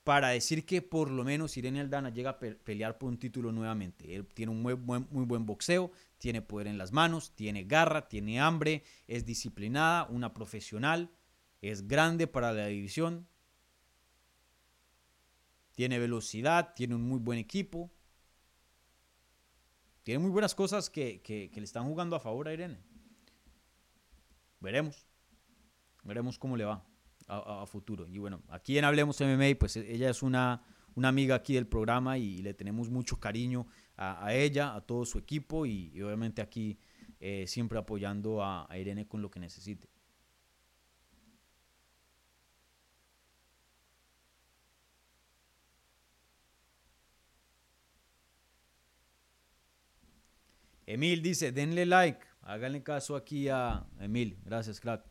para decir que por lo menos Irene Aldana llega a pelear por un título nuevamente. Él tiene un muy buen, muy buen boxeo, tiene poder en las manos, tiene garra, tiene hambre, es disciplinada, una profesional, es grande para la división, tiene velocidad, tiene un muy buen equipo, tiene muy buenas cosas que, que le están jugando a favor a Irene. Veremos, veremos cómo le va a, futuro. Y bueno, aquí en Hablemos MMA, pues e, ella es una, una amiga aquí del programa y, le tenemos mucho cariño a, ella, a todo su equipo y, obviamente aquí eh, siempre apoyando a, a Irene con lo que necesite. Emil dice, denle like, háganle caso aquí a Emil. Gracias, crack.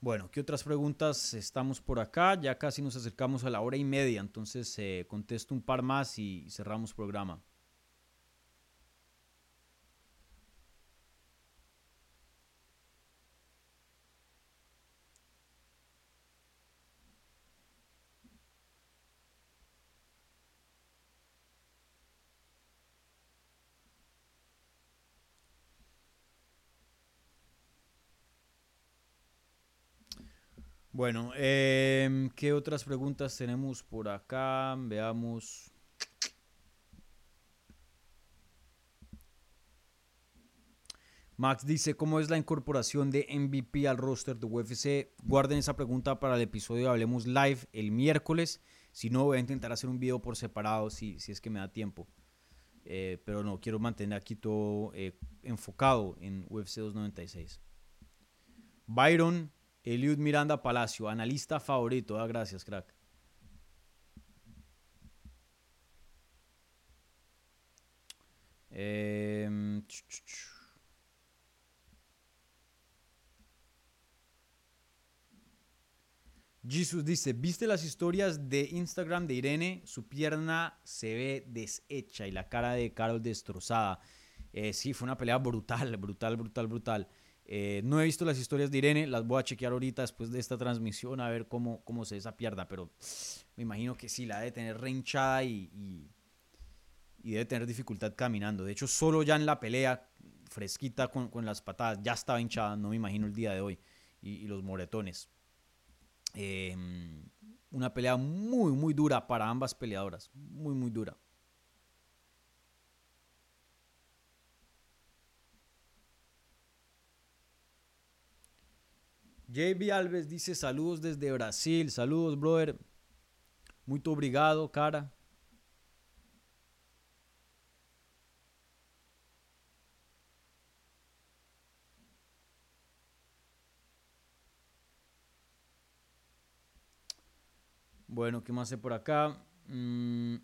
Bueno, ¿qué otras preguntas estamos por acá? Ya casi nos acercamos a la hora y media, entonces eh, contesto un par más y cerramos programa. Bueno, em, ¿qué otras preguntas tenemos por acá? Veamos. Max dice, ¿cómo es la incorporación de MVP al roster de UFC? Guarden esa pregunta para el episodio de Hablemos Live el miércoles. Si no, voy a intentar hacer un video por separado si, si es que me da tiempo. Eh, pero no, quiero mantener aquí todo eh, enfocado en UFC 296. Byron Eliud Miranda Palacio, analista favorito. Ah, gracias, crack. Eh, Jesus dice, ¿viste las historias de Instagram de Irene? Su pierna se ve deshecha y la cara de Carol destrozada. Eh, sí, fue una pelea brutal, brutal, brutal, brutal. Eh, no he visto las historias de Irene, las voy a chequear ahorita después de esta transmisión a ver cómo, cómo se esa pierda, pero me imagino que sí, la debe tener reinchada y, y, debe tener dificultad caminando. De hecho, solo ya en la pelea, fresquita con, las patadas, ya estaba hinchada, no me imagino el día de hoy, y, los moretones. Em, una pelea muy, muy dura para ambas peleadoras, muy, muy dura. JB Alves dice saludos desde Brasil. Saludos, brother. Muy obrigado, cara. Bueno, ¿qué más hay por acá? Mm.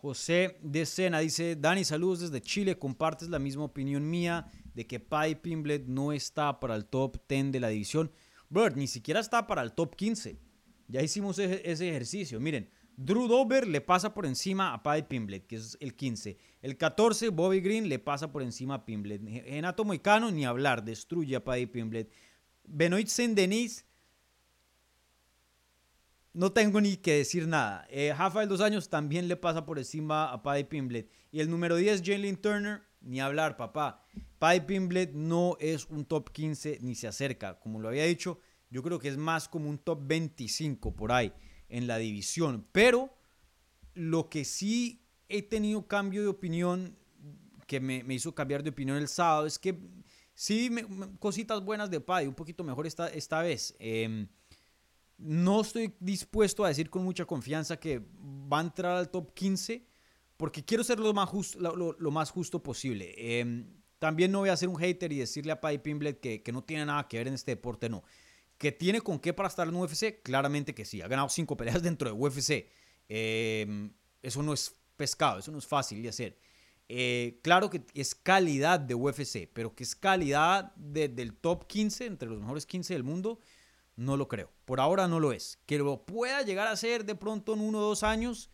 José de Sena dice, Dani, saludos desde Chile, compartes la misma opinión mía de que Pai Pimblet no está para el top 10 de la división. Bro, ni siquiera está para el top 15. Ya hicimos ese, ejercicio. Miren, Drew Dober le pasa por encima a Pai Pimblet, que es el 15. El 14, Bobby Green le pasa por encima a Pimblet. Genato Moicano, ni hablar, destruye a Pai Pimblet. Benoit Saint-Denis no tengo ni que decir nada. Eh, Rafael Dos Años también le pasa por encima a Paddy Pimblet. Y el número 10, Jalen Turner, ni hablar, papá. Paddy Pimblet no es un top 15 ni se acerca. Como lo había dicho, yo creo que es más como un top 25 por ahí en la división. Pero lo que sí he tenido cambio de opinión, que me, hizo cambiar de opinión el sábado, es que sí, cositas buenas de Paddy, un poquito mejor esta, esta vez. Eh, no estoy dispuesto a decir con mucha confianza que va a entrar al top 15 porque quiero ser lo más justo, lo, más justo posible. Em, también no voy a ser un hater y decirle a Paddy Pimblet que, no tiene nada que ver en este deporte, no. ¿Que tiene con qué para estar en UFC? Claramente que sí. Ha ganado cinco peleas dentro de UFC. Em, eso no es pescado, eso no es fácil de hacer. Eh, claro que es calidad de UFC, pero que es calidad del top 15, entre los mejores 15 del mundo, no lo creo. Por ahora no lo es. Que lo pueda llegar a ser de pronto en uno o dos años,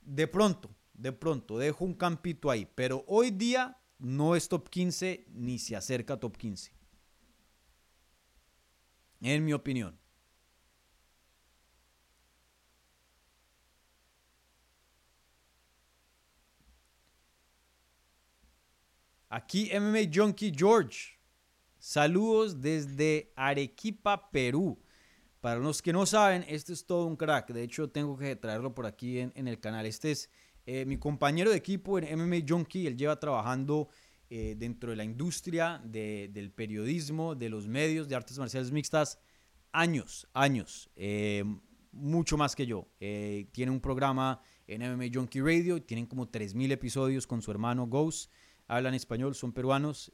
de pronto, de pronto, dejo un campito ahí. Pero hoy día no es top 15 ni se acerca a top 15. En mi opinión. Aquí MMA Junkie George. Saludos desde Arequipa, Perú. Para los que no saben, este es todo un crack. De hecho, tengo que traerlo por aquí en, el canal. Este es eh, mi compañero de equipo en MMA Junkie. Él lleva trabajando eh, dentro de la industria del periodismo, de los medios de artes marciales mixtas, años, años. Eh, mucho más que yo. tiene un programa en MMA Junkie Radio. Tienen como 3.000 episodios con su hermano Ghost hablan español, son peruanos.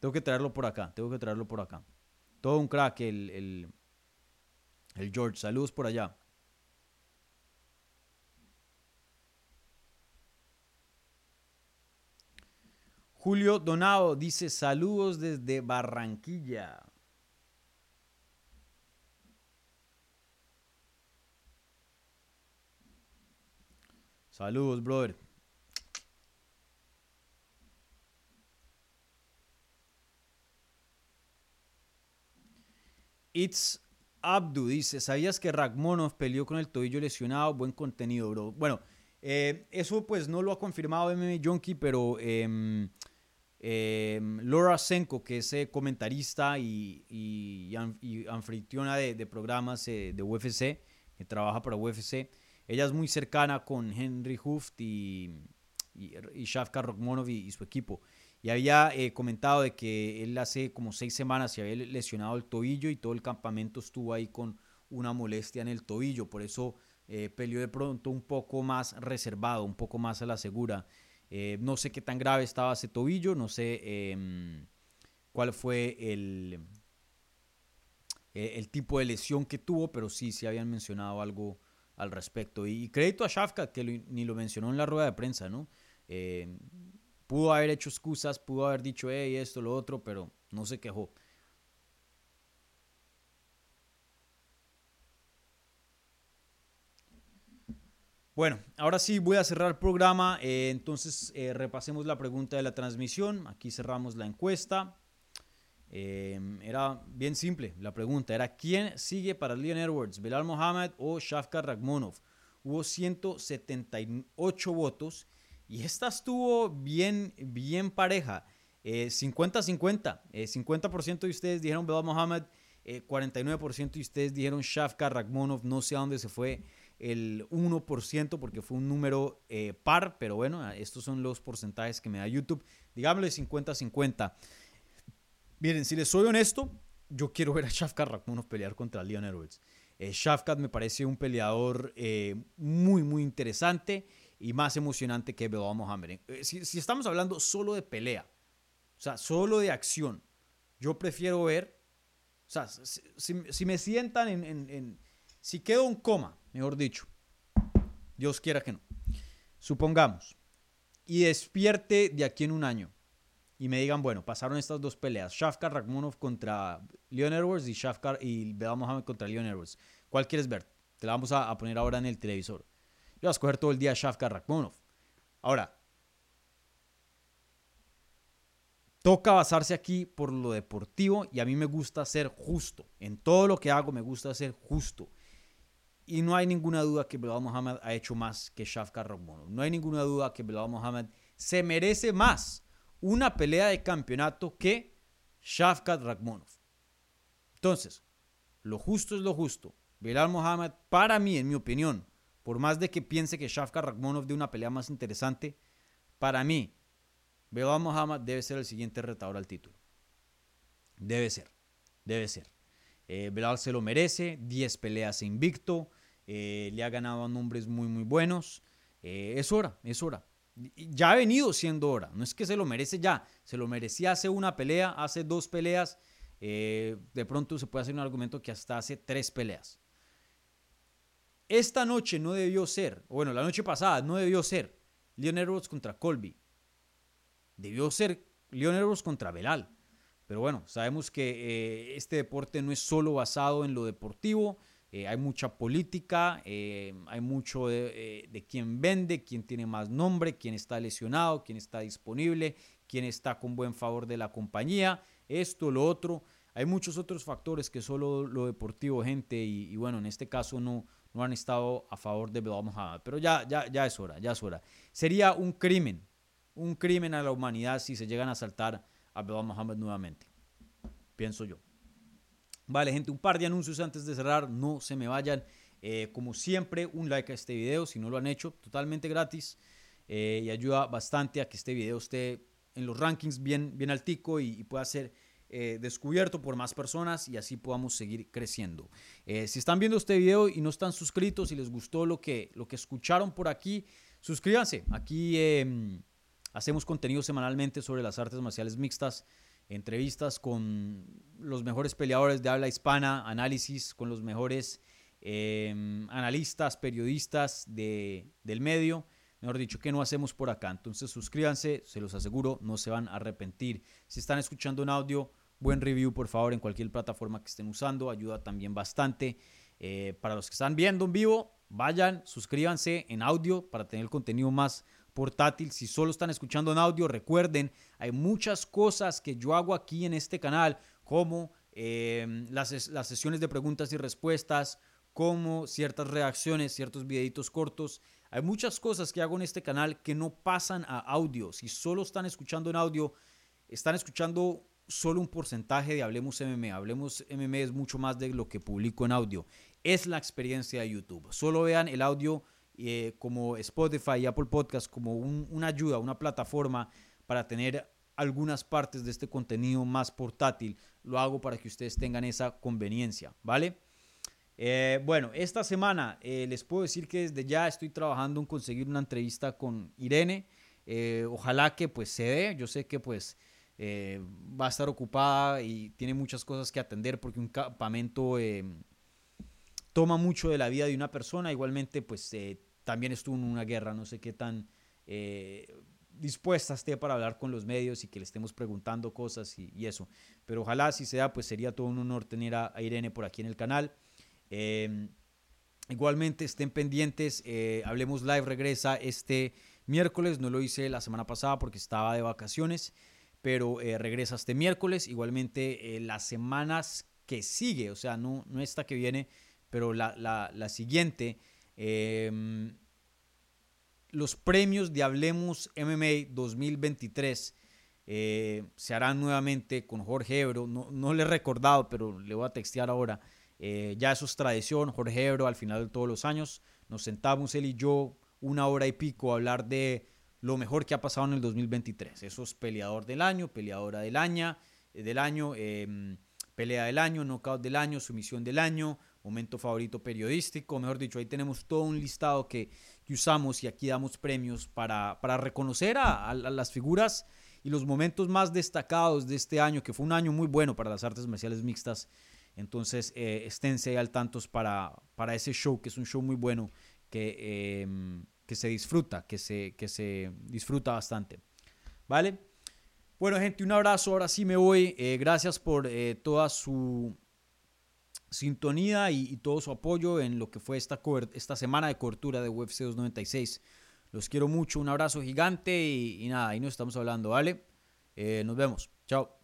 Tengo que traerlo por acá, tengo que traerlo por acá. Todo un crack el, el, el George. Saludos por allá. Julio Donado dice saludos desde Barranquilla. Saludos, brother. It's Abdu dice, ¿sabías que Ragmonov peleó con el tobillo lesionado? Buen contenido, bro. Bueno, eh, eso pues no lo ha confirmado MMA Junkie, pero em, em, Laura Senko, que es eh, comentarista y, y, anfitriona de, programas eh, de UFC, que trabaja para UFC, ella es muy cercana con Henry Hooft y, y, y Shafkar Ragmonov y su equipo. Y había eh, comentado de que él hace como seis semanas se había lesionado el tobillo y todo el campamento estuvo ahí con una molestia en el tobillo. Por eso eh, peleó de pronto un poco más reservado, un poco más a la segura. Eh, no sé qué tan grave estaba ese tobillo, no sé em, cuál fue el, el tipo de lesión que tuvo, pero sí, sí habían mencionado algo al respecto. Y, crédito a Shafka, que ni lo mencionó en la rueda de prensa, ¿no? Pudo haber hecho excusas, pudo haber dicho, esto, lo otro, pero no se quejó. Bueno, ahora sí voy a cerrar el programa. Eh, entonces eh, repasemos la pregunta de la transmisión. Aquí cerramos la encuesta. Em, era bien simple la pregunta. Era ¿quién sigue para Leon Edwards? ¿Belal Mohamed o Shafkar Ragmonov? Hubo 178 votos y esta estuvo bien, bien pareja. 50-50. Eh, 50%, eh, de ustedes dijeron Belal Mohamed, 49% eh, de ustedes dijeron Shafka Ragmonov. No sé a dónde se fue el 1% porque fue un número par, pero bueno, estos son los porcentajes que me da YouTube. Digámosle 50-50. Miren, si les soy honesto, yo quiero ver a Shafka Ragmonov pelear contra Leon Edwards. Shafkat me parece un peleador muy, muy interesante y más emocionante que Belal Mohamed. Eh, si, si, estamos hablando solo de pelea, o sea, solo de acción, yo prefiero ver, o sea, si, me sientan en, si quedo en coma, mejor dicho, Dios quiera que no, supongamos, y despierte de aquí en un año, y me digan, bueno, pasaron estas dos peleas, Shafkar Rakhmonov contra Leon Edwards y Shafkar y Belal Mohamed contra Leon Edwards. ¿Cuál quieres ver? Te la vamos a poner ahora en el televisor. Yo voy a escoger todo el día a Shafkar Rakhmonov. Ahora, toca basarse aquí por lo deportivo y a mí me gusta ser justo. En todo lo que hago me gusta ser justo. Y no hay ninguna duda que Belal Mohamed ha hecho más que Shafkar Rakhmonov. No hay ninguna duda que Belal Mohamed se merece más una pelea de campeonato que Shafkat Rakhmonov. Entonces, lo justo es lo justo. Belal Mohamed, para mí, en mi opinión, por más de que piense que Shafkar Rakhmonov de una pelea más interesante, para mí, Belal Muhammad debe ser el siguiente retador al título. Debe ser, debe ser. Eh, Belal se lo merece, 10 peleas invicto, eh, le ha ganado a nombres muy, muy buenos. Eh, es hora, es hora. Ya ha venido siendo hora, no es que se lo merece ya, se lo merecía hace una pelea, hace dos peleas, de pronto se puede hacer un argumento que hasta hace tres peleas. Esta noche no debió ser, bueno, la noche pasada no debió ser Leon Edwards contra Colby. Debió ser Leon Edwards contra Belal. Pero bueno, sabemos que eh, este deporte no es solo basado en lo deportivo, eh, hay mucha política, eh, hay mucho de, quién vende, quién tiene más nombre, quién está lesionado, quién está disponible, quién está con buen favor de la compañía, esto, lo otro. Hay muchos otros factores que solo lo deportivo, gente, y, bueno, en este caso no, no han estado a favor de Belal Muhammad. Pero ya, ya, ya es hora, ya es hora. Sería un crimen, un crimen a la humanidad si se llegan a saltar a Belal Muhammad nuevamente. Pienso yo. Vale, gente, un par de anuncios antes de cerrar, no se me vayan. Eh, como siempre, un like a este video si no lo han hecho, totalmente gratis eh, y ayuda bastante a que este video esté en los rankings bien, bien altico y, y pueda ser eh, descubierto por más personas y así podamos seguir creciendo. si están viendo este video y no están suscritos y les gustó lo que, lo que escucharon por aquí, suscríbanse. Aquí em, hacemos contenido semanalmente sobre las artes marciales mixtas entrevistas con los mejores peleadores de habla hispana, análisis con los mejores em, analistas, periodistas de, del medio. Mejor dicho, ¿qué no hacemos por acá? Entonces suscríbanse, se los aseguro, no se van a arrepentir. Si están escuchando un audio, buen review por favor en cualquier plataforma que estén usando, ayuda también bastante. Eh, para los que están viendo en vivo, vayan, suscríbanse en audio para tener el contenido más portátil. Si solo están escuchando en audio, recuerden, hay muchas cosas que yo hago aquí en este canal, como em, las, las sesiones de preguntas y respuestas, como ciertas reacciones, ciertos videitos cortos. Hay muchas cosas que hago en este canal que no pasan a audio. Si solo están escuchando en audio, están escuchando solo un porcentaje de Hablemos MM. Hablemos MM es mucho más de lo que publico en audio. Es la experiencia de YouTube. Solo vean el audio eh, como Spotify y Apple Podcast como una ayuda, una plataforma para tener algunas partes de este contenido más portátil. Lo hago para que ustedes tengan esa conveniencia, ¿vale? Eh, bueno, esta semana eh, les puedo decir que desde ya estoy trabajando en conseguir una entrevista con Irene. ojalá que pues se dé. Yo sé que pues va a estar ocupada y tiene muchas cosas que atender porque un campamento toma mucho de la vida de una persona. Igualmente pues también estuvo en una guerra, no sé qué tan eh, dispuesta esté para hablar con los medios y que le estemos preguntando cosas y, eso. Pero ojalá si sea, pues sería todo un honor tener a, Irene por aquí en el canal. Em, igualmente estén pendientes, eh, Hablemos Live regresa este miércoles, no lo hice la semana pasada porque estaba de vacaciones, pero eh, regresa este miércoles. Igualmente las semanas que sigue, o sea, no, no esta que viene, pero la, la, la siguiente. Eh, los premios de Hablemos MMA 2023 eh, se harán nuevamente con Jorge Ebro. No, no, le he recordado, pero le voy a textear ahora. Eh, ya eso es tradición. Jorge Ebro, al final de todos los años, nos sentamos él y yo una hora y pico a hablar de lo mejor que ha pasado en el 2023. Eso es peleador del año, peleadora del año, eh, del año em, pelea del año, knockout del año, sumisión del año, momento favorito periodístico, mejor dicho, ahí tenemos todo un listado que, usamos y aquí damos premios para, para reconocer a, las figuras y los momentos más destacados de este año, que fue un año muy bueno para las artes marciales mixtas. Entonces, eh, esténse al tantos para, para ese show, que es un show muy bueno, que, em, que se disfruta, que se, que se disfruta bastante. ¿Vale? Bueno, gente, un abrazo. Ahora sí me voy. Eh, gracias por eh, toda su sintonía y, todo su apoyo en lo que fue esta, esta semana de cobertura de UFC 296. Los quiero mucho, un abrazo gigante y, nada, ahí nos estamos hablando, ¿vale? Eh, nos vemos, chao.